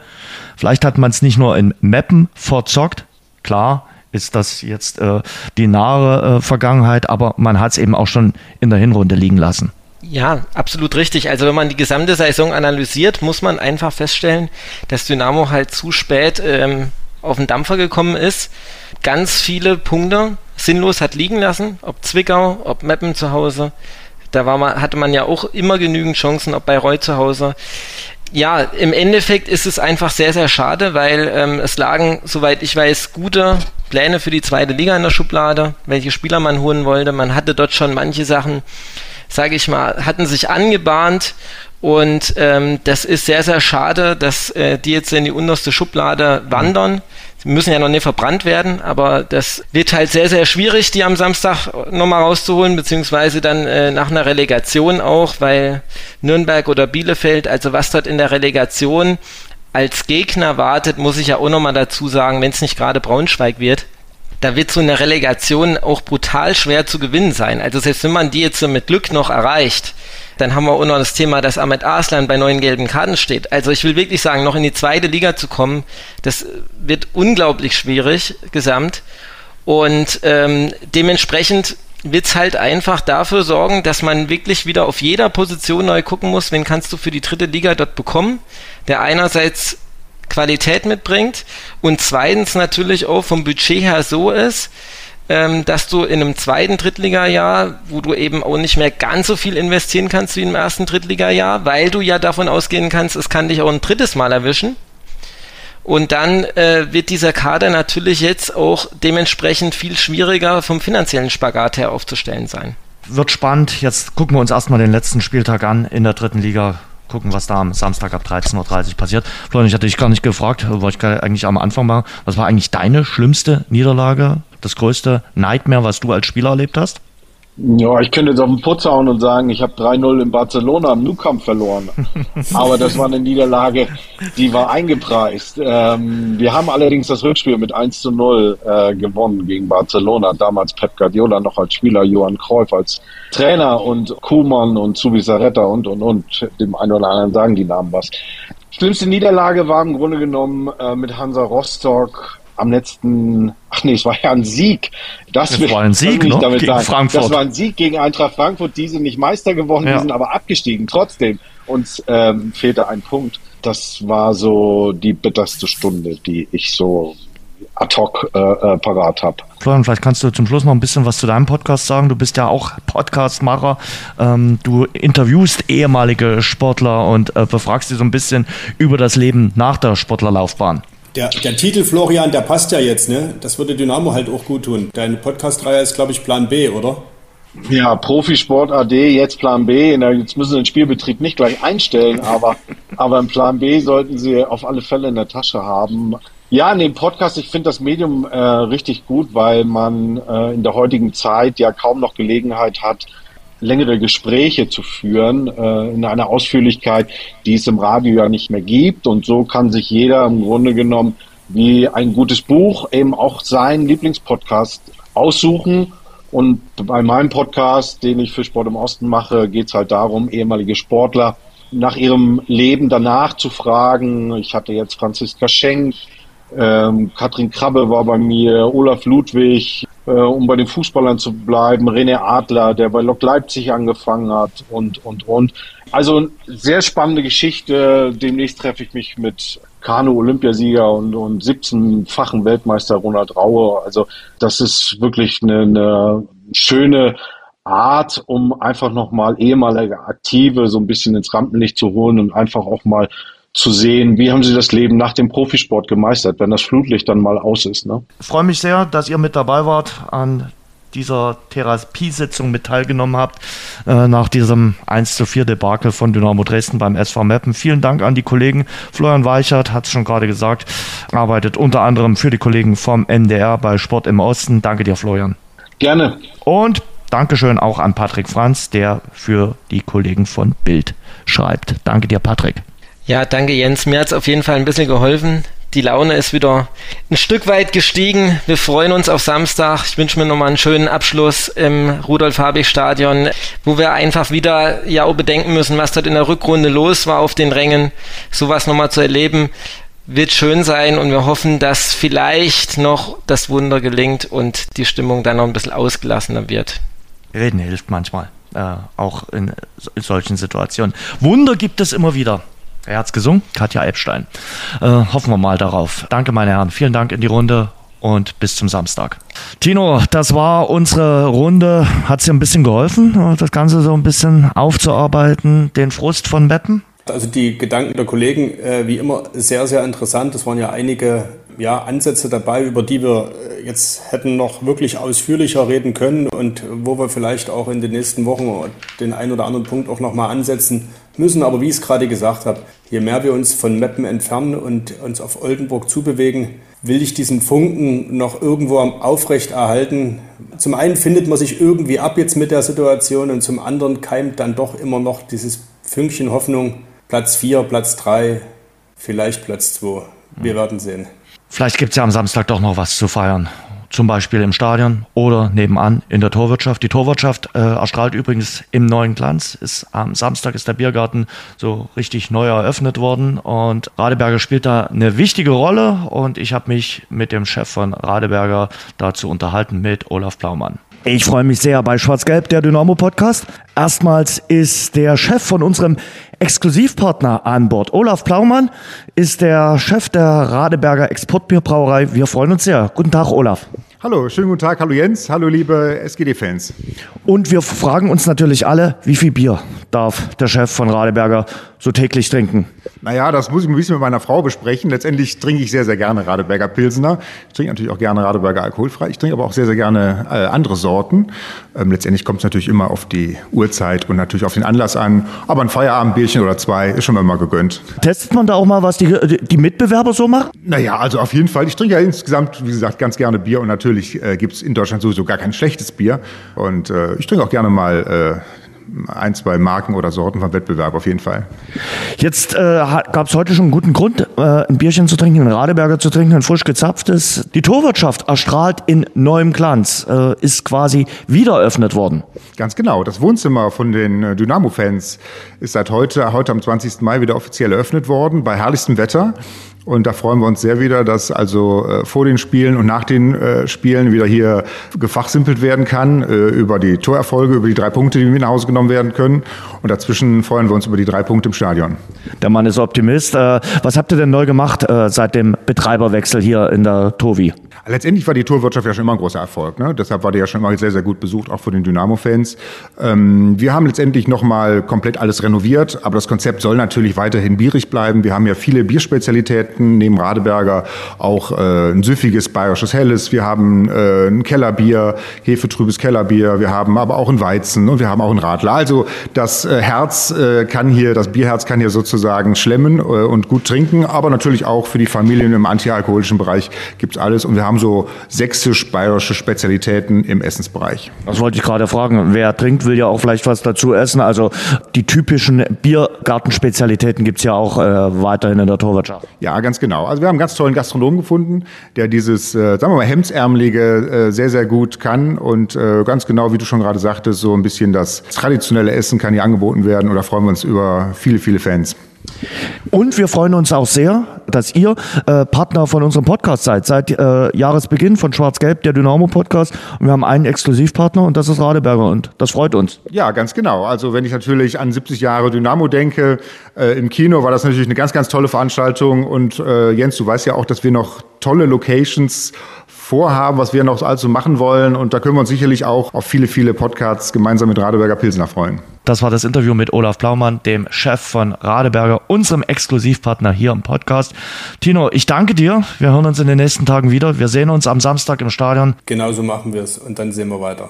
Vielleicht hat man es nicht nur in Mappen verzockt. Klar, ist das jetzt äh, die nahe äh, Vergangenheit, aber man hat es eben auch schon in der Hinrunde liegen lassen. Ja, absolut richtig. Also wenn man die gesamte Saison analysiert, muss man einfach feststellen, dass Dynamo halt zu spät ähm, auf den Dampfer gekommen ist. Ganz viele Punkte sinnlos hat liegen lassen, ob Zwickau, ob Meppen zu Hause. Da war man, hatte man ja auch immer genügend Chancen, ob bei Roy zu Hause ja, im Endeffekt ist es einfach sehr, sehr schade, weil ähm, es lagen, soweit ich weiß, gute Pläne für die zweite Liga in der Schublade, welche Spieler man holen wollte. Man hatte dort schon manche Sachen, sage ich mal, hatten sich angebahnt und ähm, das ist sehr, sehr schade, dass äh, die jetzt in die unterste Schublade wandern. Sie müssen ja noch nicht verbrannt werden, aber das wird halt sehr, sehr schwierig, die am Samstag nochmal rauszuholen, beziehungsweise dann äh, nach einer Relegation auch, weil Nürnberg oder Bielefeld, also was dort in der Relegation als Gegner wartet, muss ich ja auch nochmal dazu sagen, wenn es nicht gerade Braunschweig wird, da wird so eine Relegation auch brutal schwer zu gewinnen sein. Also selbst wenn man die jetzt so mit Glück noch erreicht, dann haben wir auch noch das Thema, dass Ahmed Arslan bei neuen gelben Karten steht. Also ich will wirklich sagen, noch in die zweite Liga zu kommen, das wird unglaublich schwierig gesamt. Und ähm, dementsprechend wird es halt einfach dafür sorgen, dass man wirklich wieder auf jeder Position neu gucken muss, wen kannst du für die dritte Liga dort bekommen, der einerseits Qualität mitbringt und zweitens natürlich auch vom Budget her so ist, ähm, dass du in einem zweiten Drittliga-Jahr, wo du eben auch nicht mehr ganz so viel investieren kannst wie im ersten Drittliga-Jahr, weil du ja davon ausgehen kannst, es kann dich auch ein drittes Mal erwischen. Und dann äh, wird dieser Kader natürlich jetzt auch dementsprechend viel schwieriger vom finanziellen Spagat her aufzustellen sein. Wird spannend. Jetzt gucken wir uns erstmal den letzten Spieltag an in der dritten Liga gucken, was da am Samstag ab 13.30 Uhr passiert. Florian, ich hatte dich gar nicht gefragt, wollte ich eigentlich am Anfang machen. Was war eigentlich deine schlimmste Niederlage, das größte Nightmare, was du als Spieler erlebt hast? Ja, ich könnte jetzt auf den Putz hauen und sagen, ich habe 3-0 in Barcelona am Nou Camp verloren. *laughs* Aber das war eine Niederlage, die war eingepreist. Ähm, wir haben allerdings das Rückspiel mit 1 zu 0 äh, gewonnen gegen Barcelona. Damals Pep Guardiola noch als Spieler, Johann Cruyff als Trainer und Kuhmann und Zubizarreta und, und, und. Dem einen oder anderen sagen die Namen was. Schlimmste Niederlage war im Grunde genommen äh, mit Hansa Rostock am letzten, ach nee, es war ja ein Sieg. Das, das war ein Sieg, ne? Damit gegen sagen. Frankfurt. Das war ein Sieg gegen Eintracht Frankfurt. Die sind nicht Meister geworden, ja. die sind aber abgestiegen. Trotzdem uns ähm, fehlte ein Punkt. Das war so die bitterste Stunde, die ich so ad hoc äh, äh, parat habe. Florian, vielleicht kannst du zum Schluss noch ein bisschen was zu deinem Podcast sagen. Du bist ja auch Podcastmacher. Ähm, du interviewst ehemalige Sportler und äh, befragst sie so ein bisschen über das Leben nach der Sportlerlaufbahn. Der, der Titel Florian, der passt ja jetzt, ne? Das würde Dynamo halt auch gut tun. Deine Podcast-Reihe ist, glaube ich, Plan B, oder? Ja, Profisport AD, jetzt Plan B. Jetzt müssen sie den Spielbetrieb nicht gleich einstellen, aber, *laughs* aber einen Plan B sollten sie auf alle Fälle in der Tasche haben. Ja, in dem Podcast, ich finde das Medium äh, richtig gut, weil man äh, in der heutigen Zeit ja kaum noch Gelegenheit hat, längere Gespräche zu führen äh, in einer Ausführlichkeit, die es im Radio ja nicht mehr gibt. Und so kann sich jeder im Grunde genommen wie ein gutes Buch eben auch seinen Lieblingspodcast aussuchen. Und bei meinem Podcast, den ich für Sport im Osten mache, geht es halt darum, ehemalige Sportler nach ihrem Leben danach zu fragen. Ich hatte jetzt Franziska Schenk, ähm, Katrin Krabbe war bei mir, Olaf Ludwig, äh, um bei den Fußballern zu bleiben, René Adler, der bei Lok Leipzig angefangen hat und, und, und. Also sehr spannende Geschichte. Demnächst treffe ich mich mit Kanu-Olympiasieger und, und 17-fachen Weltmeister Ronald Raue. Also das ist wirklich eine, eine schöne Art, um einfach nochmal ehemalige Aktive so ein bisschen ins Rampenlicht zu holen und einfach auch mal zu sehen, wie haben sie das Leben nach dem Profisport gemeistert, wenn das Flutlicht dann mal aus ist. Ne? Ich freue mich sehr, dass ihr mit dabei wart an dieser Therapiesitzung mit teilgenommen habt, äh, nach diesem 1 zu 4 Debakel von Dynamo Dresden beim SV Meppen. Vielen Dank an die Kollegen. Florian Weichert hat es schon gerade gesagt, arbeitet unter anderem für die Kollegen vom NDR bei Sport im Osten. Danke dir, Florian. Gerne. Und Dankeschön auch an Patrick Franz, der für die Kollegen von Bild schreibt. Danke dir, Patrick. Ja, danke Jens. Mir hat es auf jeden Fall ein bisschen geholfen. Die Laune ist wieder ein Stück weit gestiegen. Wir freuen uns auf Samstag. Ich wünsche mir nochmal einen schönen Abschluss im Rudolf-Habich-Stadion, wo wir einfach wieder ja auch bedenken müssen, was dort in der Rückrunde los war auf den Rängen. Sowas nochmal zu erleben, wird schön sein und wir hoffen, dass vielleicht noch das Wunder gelingt und die Stimmung dann noch ein bisschen ausgelassener wird. Reden hilft manchmal, äh, auch in, in solchen Situationen. Wunder gibt es immer wieder. Er hat's gesungen, Katja Epstein. Äh, hoffen wir mal darauf. Danke, meine Herren. Vielen Dank in die Runde und bis zum Samstag. Tino, das war unsere Runde. Hat es dir ein bisschen geholfen, das Ganze so ein bisschen aufzuarbeiten, den Frust von Beppen? Also die Gedanken der Kollegen, äh, wie immer, sehr, sehr interessant. Es waren ja einige ja, Ansätze dabei, über die wir äh, jetzt hätten noch wirklich ausführlicher reden können und wo wir vielleicht auch in den nächsten Wochen den einen oder anderen Punkt auch nochmal ansetzen müssen. Aber wie ich es gerade gesagt habe, je mehr wir uns von Meppen entfernen und uns auf Oldenburg zubewegen, will ich diesen Funken noch irgendwo aufrecht erhalten. Zum einen findet man sich irgendwie ab jetzt mit der Situation und zum anderen keimt dann doch immer noch dieses Fünkchen Hoffnung. Platz 4, Platz 3, vielleicht Platz 2. Wir werden sehen. Vielleicht gibt es ja am Samstag doch noch was zu feiern. Zum Beispiel im Stadion oder nebenan in der Torwirtschaft. Die Torwirtschaft äh, erstrahlt übrigens im neuen Glanz. Ist, am Samstag ist der Biergarten so richtig neu eröffnet worden und Radeberger spielt da eine wichtige Rolle und ich habe mich mit dem Chef von Radeberger dazu unterhalten mit Olaf Plaumann. Ich freue mich sehr bei Schwarz-Gelb, der Dynamo-Podcast. Erstmals ist der Chef von unserem Exklusivpartner an Bord. Olaf Plaumann ist der Chef der Radeberger Exportbierbrauerei. Wir freuen uns sehr. Guten Tag, Olaf. Hallo, schönen guten Tag. Hallo Jens. Hallo, liebe SGD-Fans. Und wir fragen uns natürlich alle, wie viel Bier darf der Chef von Radeberger so täglich trinken? Naja, das muss ich ein bisschen mit meiner Frau besprechen. Letztendlich trinke ich sehr, sehr gerne Radeberger Pilsener. Ich trinke natürlich auch gerne Radeberger alkoholfrei. Ich trinke aber auch sehr, sehr gerne äh, andere Sorten. Ähm, letztendlich kommt es natürlich immer auf die Uhrzeit und natürlich auf den Anlass an. Aber ein Feierabendbierchen oder zwei ist schon mal gegönnt. Testet man da auch mal, was die, die Mitbewerber so machen? Naja, also auf jeden Fall. Ich trinke ja insgesamt, wie gesagt, ganz gerne Bier und natürlich äh, gibt es in Deutschland sowieso gar kein schlechtes Bier. Und äh, ich trinke auch gerne mal äh, ein, zwei Marken oder Sorten vom Wettbewerb auf jeden Fall. Jetzt äh, gab es heute schon einen guten Grund, äh, ein Bierchen zu trinken, einen Radeberger zu trinken, ein frisch gezapftes. Die Torwirtschaft erstrahlt in neuem Glanz, äh, ist quasi wieder eröffnet worden. Ganz genau. Das Wohnzimmer von den äh, Dynamo-Fans ist seit heute, heute am 20. Mai wieder offiziell eröffnet worden, bei herrlichstem Wetter. Und da freuen wir uns sehr wieder, dass also äh, vor den Spielen und nach den äh, Spielen wieder hier gefachsimpelt werden kann äh, über die Torerfolge, über die drei Punkte, die mit nach Hause genommen werden können. Und dazwischen freuen wir uns über die drei Punkte im Stadion. Der Mann ist Optimist. Äh, was habt ihr denn neu gemacht äh, seit dem Betreiberwechsel hier in der Tovi? Letztendlich war die Tourwirtschaft ja schon immer ein großer Erfolg. Ne? Deshalb war die ja schon immer sehr, sehr gut besucht, auch von den Dynamo-Fans. Ähm, wir haben letztendlich nochmal komplett alles renoviert, aber das Konzept soll natürlich weiterhin bierig bleiben. Wir haben ja viele Bierspezialitäten, neben Radeberger auch äh, ein süffiges bayerisches Helles. Wir haben äh, ein Kellerbier, hefetrübes Kellerbier. Wir haben aber auch ein Weizen und wir haben auch ein Radler. Also das äh, Herz äh, kann hier, das Bierherz kann hier sozusagen schlemmen äh, und gut trinken, aber natürlich auch für die Familien im antialkoholischen Bereich gibt's alles und wir haben so sächsisch-bayerische Spezialitäten im Essensbereich. Das wollte ich gerade fragen. Wer trinkt, will ja auch vielleicht was dazu essen. Also die typischen Biergartenspezialitäten gibt's ja auch äh, weiterhin in der Torwirtschaft. Ja, ganz genau. Also wir haben einen ganz tollen Gastronomen gefunden, der dieses, äh, sagen wir mal, Hemdsärmelige äh, sehr, sehr gut kann und äh, ganz genau, wie du schon gerade sagtest, so ein bisschen das traditionelle Essen kann hier angeboten werden und da freuen wir uns über viele, viele Fans. Und wir freuen uns auch sehr, dass ihr äh, Partner von unserem Podcast seid. Seit äh, Jahresbeginn von Schwarz-Gelb, der Dynamo-Podcast. Und wir haben einen Exklusivpartner und das ist Radeberger und das freut uns. Ja, ganz genau. Also wenn ich natürlich an 70 Jahre Dynamo denke, äh, im Kino war das natürlich eine ganz, ganz tolle Veranstaltung. Und äh, Jens, du weißt ja auch, dass wir noch tolle Locations vorhaben, was wir noch also machen wollen. Und da können wir uns sicherlich auch auf viele, viele Podcasts gemeinsam mit Radeberger Pilsner freuen. Das war das Interview mit Olaf Blaumann, dem Chef von Radeberger, unserem Exklusivpartner hier im Podcast. Tino, ich danke dir. Wir hören uns in den nächsten Tagen wieder. Wir sehen uns am Samstag im Stadion. Genauso machen wir es und dann sehen wir weiter.